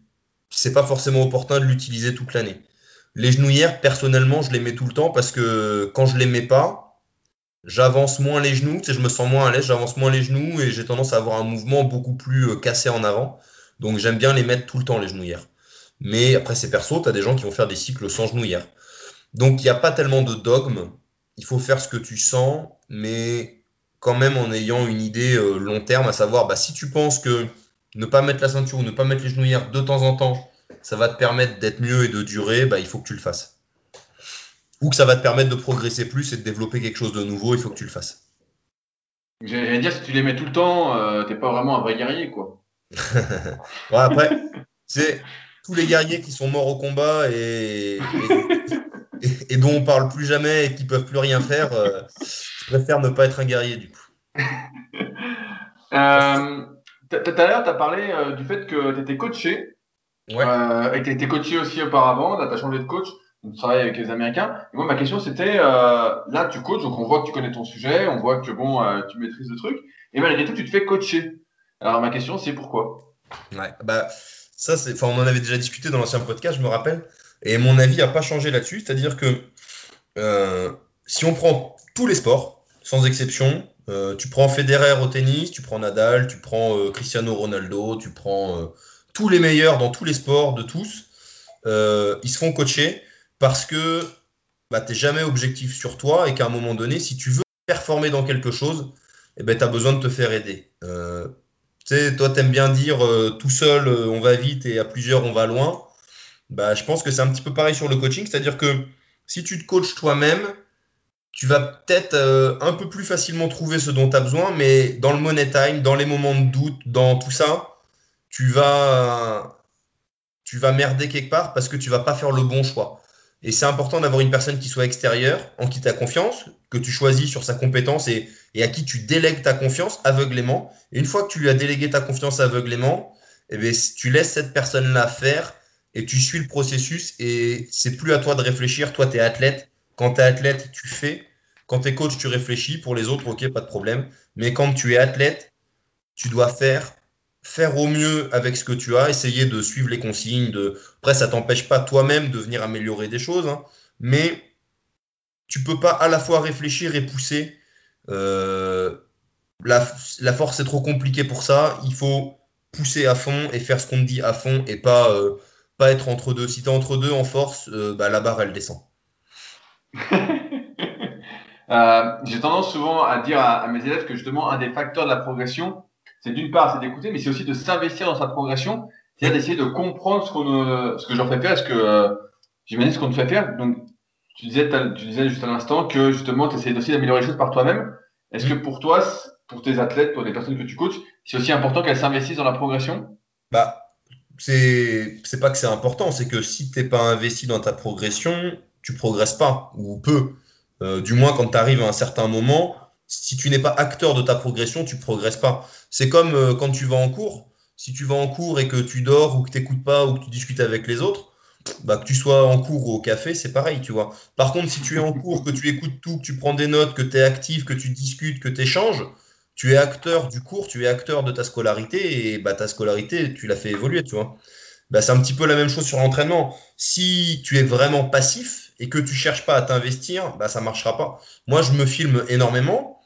c'est pas forcément opportun de l'utiliser toute l'année. Les genouillères, personnellement, je les mets tout le temps parce que quand je les mets pas, j'avance moins les genoux, je me sens moins à l'aise, j'avance moins les genoux et j'ai tendance à avoir un mouvement beaucoup plus euh, cassé en avant. Donc j'aime bien les mettre tout le temps, les genouillères. Mais après, c'est perso, tu as des gens qui vont faire des cycles sans genouillères. Donc il n'y a pas tellement de dogme. Il faut faire ce que tu sens, mais quand même en ayant une idée euh, long terme, à savoir, bah, si tu penses que ne pas mettre la ceinture ou ne pas mettre les genouillères de temps en temps, ça va te permettre d'être mieux et de durer, bah, il faut que tu le fasses. Ou que ça va te permettre de progresser plus et de développer quelque chose de nouveau, il faut que tu le fasses. J'allais dire, si tu les mets tout le temps, euh, t'es pas vraiment un vrai guerrier, quoi. <laughs> ouais, après, c'est tous les guerriers qui sont morts au combat et, et, dont on parle plus jamais et qui peuvent plus rien faire, euh, je préfère ne pas être un guerrier, du coup. <laughs> Euh, tout à l'heure, tu as parlé du fait que tu étais coaché. Ouais. Et que tu étais coaché aussi auparavant. Là, tu as changé de coach. Tu travailles avec les Américains. Et moi, ma question, c'était euh, là, tu coaches, donc on voit que tu connais ton sujet, on voit que bon, tu maîtrises le truc. Et malgré tout, tu te fais coacher. Alors, ma question, c'est pourquoi? Ouais, bah, ça, c'est, enfin, on en avait déjà discuté dans l'ancien podcast, je me rappelle. Et mon avis n'a pas changé là-dessus. C'est-à-dire que si on prend tous les sports, sans exception, euh, tu prends Federer au tennis, tu prends Nadal, tu prends euh, Cristiano Ronaldo, tu prends euh, tous les meilleurs dans tous les sports de tous. ils se font coacher parce que bah, tu n'es jamais objectif sur toi et qu'à un moment donné, si tu veux performer dans quelque chose, eh ben, tu as besoin de te faire aider. tu sais, toi, tu aimes bien dire tout seul, on va vite et à plusieurs, on va loin. Bah, je pense que c'est un petit peu pareil sur le coaching, c'est-à-dire que si tu te coaches toi-même, tu vas peut-être euh, un peu plus facilement trouver ce dont tu as besoin, mais dans le money time, dans les moments de doute, dans tout ça, tu vas, tu vas merder quelque part parce que tu vas pas faire le bon choix. Et c'est important d'avoir une personne qui soit extérieure, en qui tu as confiance, que tu choisis sur sa compétence et, à qui tu délègues ta confiance aveuglément. Et une fois que tu lui as délégué ta confiance aveuglément, eh bien, tu laisses cette personne-là faire et tu suis le processus et c'est plus à toi de réfléchir. Toi, tu es athlète, quand tu es athlète, tu fais. Quand tu es coach, tu réfléchis. Pour les autres, ok, pas de problème. Mais quand tu es athlète, tu dois faire, faire au mieux avec ce que tu as, essayer de suivre les consignes. Après, ça t'empêche pas toi-même de venir améliorer des choses. Hein. mais tu peux pas à la fois réfléchir et pousser. Euh, la, force est trop compliquée pour ça. Il faut pousser à fond et faire ce qu'on te dit à fond et pas, euh, pas être entre deux. Si tu es entre deux en force, euh, bah, la barre, elle descend. <laughs> J'ai tendance souvent à dire à, mes élèves que justement un des facteurs de la progression, c'est d'une part c'est d'écouter, mais c'est aussi de s'investir dans sa progression, c'est-à-dire d'essayer de comprendre ce, qu'on, ce que j'en fais faire, ce que euh, j'imagine ce qu'on te fait faire. Donc tu disais, tu disais juste à l'instant que justement tu essayes aussi d'améliorer les choses par toi-même. Est-ce que pour toi, pour tes athlètes, pour les personnes que tu coaches, c'est aussi important qu'elles s'investissent dans la progression? Bah c'est c'est pas que c'est important, c'est que si t'es pas investi dans ta progression, tu progresses pas ou peu. Euh, du moins quand tu arrives à un certain moment, si tu n'es pas acteur de ta progression, tu progresses pas. C'est comme euh, quand tu vas en cours. Si tu vas en cours et que tu dors ou que tu n'écoutes pas ou que tu discutes avec les autres, bah, que tu sois en cours ou au café, c'est pareil, tu vois. Par contre, si tu es en cours, que tu écoutes tout, que tu prends des notes, que tu es actif, que tu discutes, que tu échanges, tu es acteur du cours, tu es acteur de ta scolarité et bah, ta scolarité, tu l'as fait évoluer, tu vois. Bah, c'est un petit peu la même chose sur l'entraînement. Si tu es vraiment passif, et que tu cherches pas à t'investir, bah, ça marchera pas. Moi, je me filme énormément,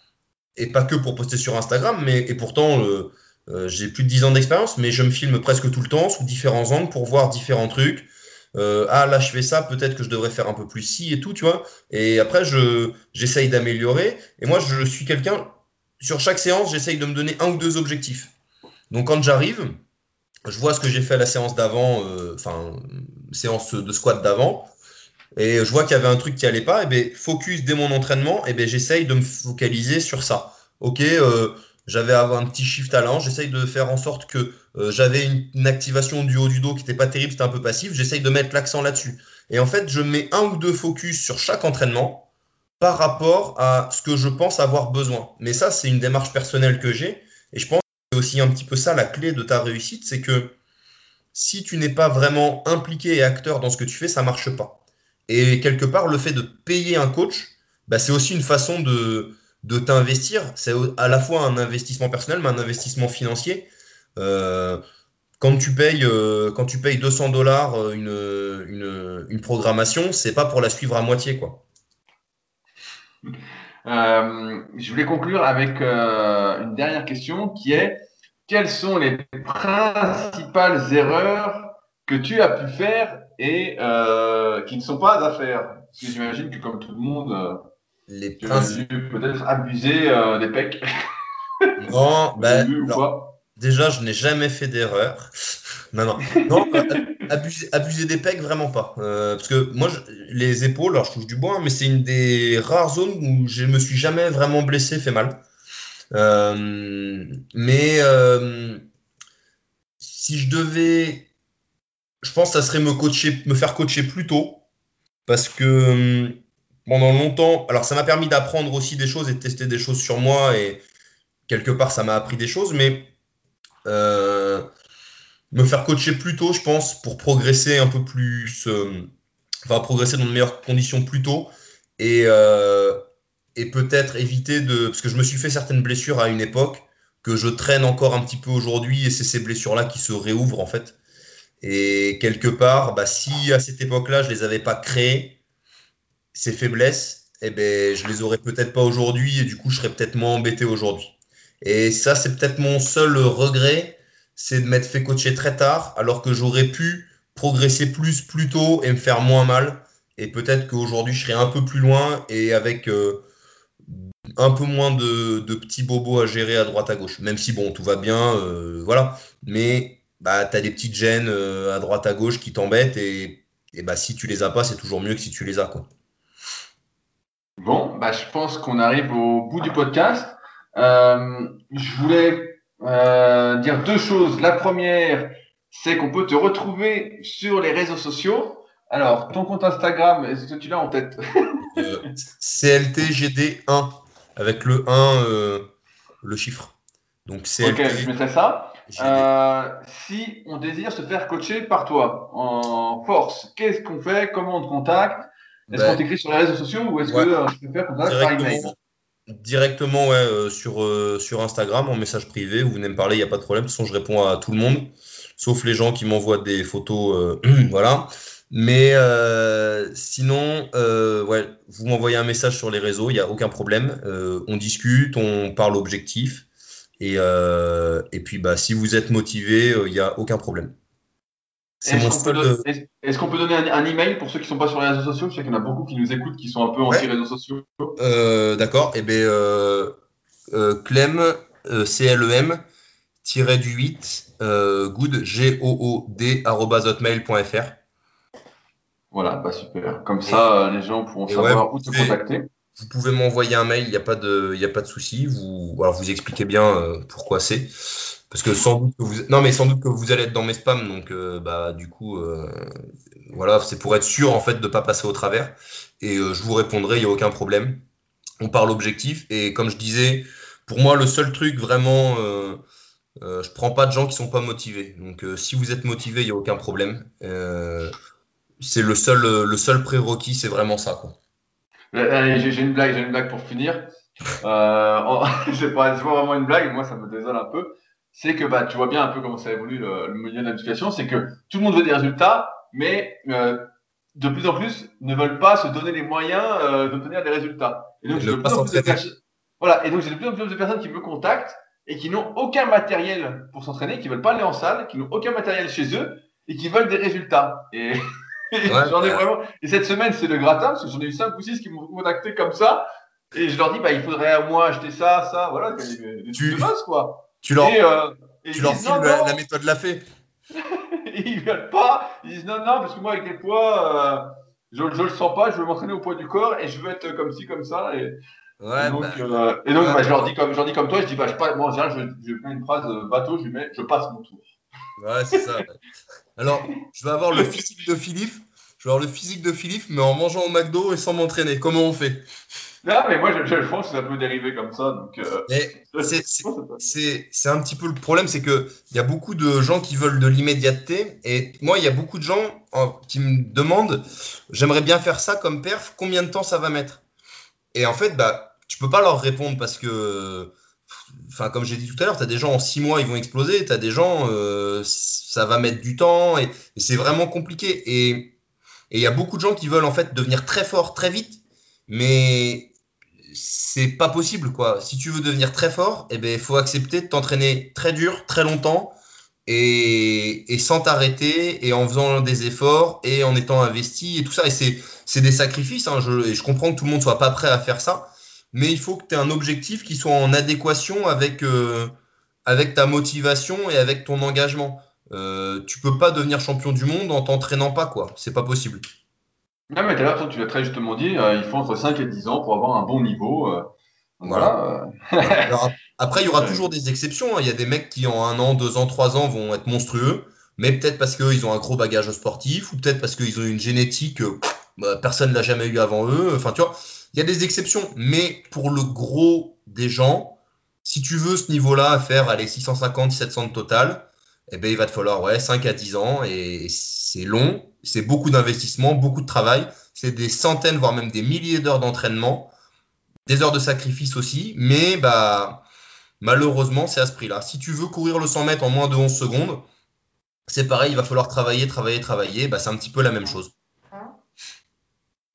et pas que pour poster sur Instagram, mais et pourtant, euh, euh, j'ai plus de 10 ans d'expérience, mais je me filme presque tout le temps sous différents angles pour voir différents trucs. Euh, ah là, je fais ça, peut-être que je devrais faire un peu plus ci et tout, tu vois. Et après, je j'essaye d'améliorer. Et moi, je suis quelqu'un, sur chaque séance, j'essaye de me donner un ou deux objectifs. Donc quand j'arrive, je vois ce que j'ai fait à la séance d'avant, enfin, séance de squat d'avant et je vois qu'il y avait un truc qui allait pas, et ben focus dès mon entraînement, et ben j'essaye de me focaliser sur ça. Ok, euh, j'avais un petit shift à l'ange, j'essaye de faire en sorte que euh, j'avais une, activation du haut du dos qui n'était pas terrible, c'était un peu passif, j'essaye de mettre l'accent là-dessus. Et en fait, je mets un ou deux focus sur chaque entraînement par rapport à ce que je pense avoir besoin. Mais ça, c'est une démarche personnelle que j'ai, et je pense que c'est aussi un petit peu ça la clé de ta réussite, c'est que si tu n'es pas vraiment impliqué et acteur dans ce que tu fais, ça marche pas. Et quelque part, le fait de payer un coach, bah, c'est aussi une façon de, de t'investir. C'est à la fois un investissement personnel, mais un investissement financier. Euh, quand, tu payes, euh, quand tu payes 200 dollars euh, une, une, une, programmation, c'est pas pour la suivre à moitié. Quoi. je voulais conclure avec une dernière question qui est quelles sont les principales erreurs que tu as pu faire et qui ne sont pas à faire Parce que j'imagine que comme tout le monde, les tu as peut-être abusé des pecs. <laughs> Non, <laughs> ben, déjà, je n'ai jamais fait d'erreur. <laughs> non, non, non abuser, des pecs, vraiment pas. Euh, parce que moi, les épaules, alors je touche du bois, hein, mais c'est une des rares zones où je me suis jamais vraiment blessé, fait mal. Euh, mais euh, si je devais, je pense que ça serait me faire coacher plus tôt, parce que pendant longtemps, alors ça m'a permis d'apprendre aussi des choses et de tester des choses sur moi et quelque part ça m'a appris des choses, mais me faire coacher plus tôt, je pense, pour progresser un peu plus, euh, enfin progresser dans de meilleures conditions plus tôt euh, et peut-être éviter de, parce que je me suis fait certaines blessures à une époque que je traîne encore un petit peu aujourd'hui et c'est ces blessures-là qui se réouvrent en fait. Et quelque part, bah, si à cette époque-là je les avais pas créées, ces faiblesses, eh ben, je les aurais peut-être pas aujourd'hui et du coup je serais peut-être moins embêté aujourd'hui. Et ça, c'est peut-être mon seul regret, c'est de m'être fait coacher très tard, alors que j'aurais pu progresser plus plus tôt et me faire moins mal. Et peut-être qu'aujourd'hui, je serais un peu plus loin et avec euh, un peu moins de, petits bobos à gérer à droite à gauche. Même si, bon, tout va bien, euh, voilà. Mais bah, tu as des petites gênes euh, à droite à gauche qui t'embêtent et, et, bah, si tu les as pas, c'est toujours mieux que si tu les as. Quoi. Bon, bah, je pense qu'on arrive au bout du podcast. je voulais euh, dire deux choses. La première, c'est qu'on peut te retrouver sur les réseaux sociaux. Alors, ton compte Instagram, est-ce que tu l'as en tête? <laughs> Euh, CLTGD1, avec le 1, euh, le chiffre. Donc, CLT, ok, je mettrai ça. Euh, si on désire se faire coacher par toi en force, qu'est-ce qu'on fait? Comment on te contacte? Est-ce ben, qu'on t'écrit sur les réseaux sociaux ou est-ce que je peux faire contact par email? Directement ouais, euh, sur, euh, sur Instagram, en message privé, vous venez me parler, il n'y a pas de problème. De toute façon, je réponds à tout le monde, sauf les gens qui m'envoient des photos. Euh, <clears throat> voilà. Mais sinon, ouais, vous m'envoyez un message sur les réseaux, il n'y a aucun problème. on discute, on parle objectif. Et, et puis, bah, si vous êtes motivé, il n'y a aucun problème. Est-ce qu'on peut, donner un, email pour ceux qui ne sont pas sur les réseaux sociaux? Je sais qu'il y en a beaucoup qui nous écoutent qui sont un peu anti-réseaux sociaux. Euh, d'accord. Eh bien, euh, euh, Clem, C-L-E-M, tiré du 8, good, G-O-O-D, hotmail.fr. Voilà, bah super. Comme ça, les gens pourront savoir où te contacter. Vous pouvez m'envoyer un mail, il n'y a pas de, y a pas de souci. Vous, alors vous expliquez bien pourquoi c'est. Parce que sans doute que vous, non mais sans doute que vous allez être dans mes spams, donc euh, bah du coup, euh, voilà, c'est pour être sûr en fait de pas passer au travers. Et euh, je vous répondrai, il n'y a aucun problème. On parle objectif et comme je disais, pour moi le seul truc vraiment, je prends pas de gens qui sont pas motivés. Donc si vous êtes motivé, il n'y a aucun problème. c'est le seul, le seul prérequis, c'est vraiment ça. J'ai une blague, j'ai une blague pour finir. Euh, <laughs> c'est pas, pas vraiment une blague, moi ça me désole un peu c'est que bah, tu vois bien un peu comment ça évolue le, le milieu de l'éducation, c'est que tout le monde veut des résultats, mais euh, de plus en plus ne veulent pas se donner les moyens euh, d'obtenir des résultats. Et donc, j'ai de, voilà, de plus en plus de personnes qui me contactent et qui n'ont aucun matériel pour s'entraîner, qui veulent pas aller en salle, qui n'ont aucun matériel chez eux et qui veulent des résultats. Et, <laughs> <laughs> j'en ai vraiment. Et cette semaine, c'est le gratin, parce que j'en ai eu cinq ou six qui m'ont contacté comme ça. Et je leur dis, bah, il faudrait à moi acheter ça, ça, voilà, des, des tu... de base, quoi. Tu leur, euh, tu leur files la, méthode l'a fait. <laughs> ils veulent pas. Ils disent non, non, parce que moi, avec les poids, euh, je, je le sens pas, je veux m'entraîner au poids du corps et je veux être comme ci, comme ça. Et, ouais, donc, bah, euh, et donc bah, je, leur dis comme, je leur dis comme toi, je dis, bah, je, pas, moi, je, je mets une phrase bateau, je, mets, je passe mon tour. Ouais, c'est ça. <laughs> Alors, je vais avoir le physique de Philippe. Je vais avoir le physique de Philippe, mais en mangeant au McDo et sans m'entraîner. Comment on fait? Non, mais moi, je, je pense que ça peut dériver comme ça. Donc, euh, c'est un petit peu le problème, c'est qu'il y a beaucoup de gens qui veulent de l'immédiateté. Et moi, il y a beaucoup de gens qui me demandent j'aimerais bien faire ça comme perf, combien de temps ça va mettre? Et en fait, bah, tu peux pas leur répondre parce que, enfin, comme j'ai dit tout à l'heure, tu as des gens en six mois, ils vont exploser. Tu as des gens, euh, ça va mettre du temps. Et, c'est vraiment compliqué. Et il y a beaucoup de gens qui veulent en fait devenir très fort très vite. Mais c'est pas possible quoi. Si tu veux devenir très fort, eh ben faut accepter de t'entraîner très dur, très longtemps et, sans t'arrêter et en faisant des efforts et en étant investi et tout ça. Et c'est des sacrifices. Hein. Je, et je comprends que tout le monde soit pas prêt à faire ça, mais il faut que tu aies un objectif qui soit en adéquation avec euh, avec ta motivation et avec ton engagement. Euh, tu peux pas devenir champion du monde en t'entraînant pas quoi. C'est pas possible. Non, mais tu l'as très justement dit, euh, il faut entre 5 et 10 ans pour avoir un bon niveau. Euh. voilà. après, il y aura <laughs> toujours des exceptions. Hein. Il y a des mecs qui, en un an, deux ans, trois ans, vont être monstrueux, mais peut-être parce qu'ils ont un gros bagage sportif, ou peut-être parce qu'ils ont une génétique, bah, personne ne l'a jamais eu avant eux. Enfin, tu vois, il y a des exceptions, mais pour le gros des gens, si tu veux ce niveau-là à faire, allez, 650, 700 de total, eh ben, il va te falloir ouais, 5 à 10 ans et c'est long, c'est beaucoup d'investissement, beaucoup de travail, c'est des centaines, voire même des milliers d'heures d'entraînement, des heures de sacrifice aussi, mais bah, malheureusement, c'est à ce prix-là. Si tu veux courir le 100 mètres en moins de 11 secondes, c'est pareil, il va falloir travailler, travailler, travailler, bah, c'est un petit peu la même chose.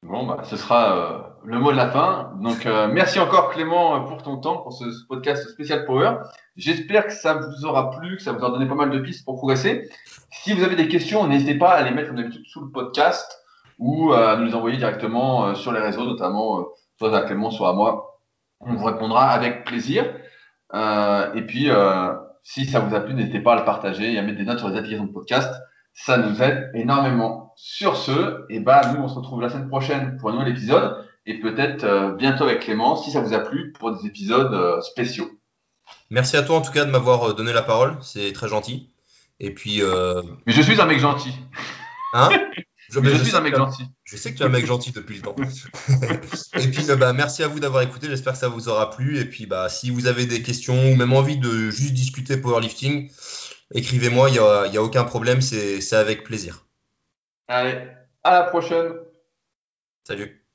Bon, bah, ce sera euh, le mot de la fin. Donc, euh, merci encore Clément pour ton temps, pour ce, podcast spécial Power. J'espère que ça vous aura plu, que ça vous a donné pas mal de pistes pour progresser. Si vous avez des questions, n'hésitez pas à les mettre comme d'habitude sous le podcast ou euh, à nous les envoyer directement sur les réseaux, notamment soit à Clément, soit à moi. On vous répondra avec plaisir. et puis, si ça vous a plu, n'hésitez pas à le partager et à mettre des notes sur les applications de podcast. Ça nous aide énormément. Sur ce, et eh ben, nous, on se retrouve la semaine prochaine pour un nouvel épisode et peut-être euh, bientôt avec Clément, si ça vous a plu, pour des épisodes euh, spéciaux. Merci à toi en tout cas de m'avoir euh, donné la parole, c'est très gentil. Et puis. Mais je suis un mec gentil. Hein? <laughs> Je, je, suis un mec gentil. Je sais que tu es un mec gentil depuis le temps. <laughs> et puis, bah, merci à vous d'avoir écouté. J'espère que ça vous aura plu. Et puis, bah, si vous avez des questions ou même envie de juste discuter powerlifting, écrivez-moi, il n'y a, a, aucun problème, c'est avec plaisir. Allez, à la prochaine. Salut.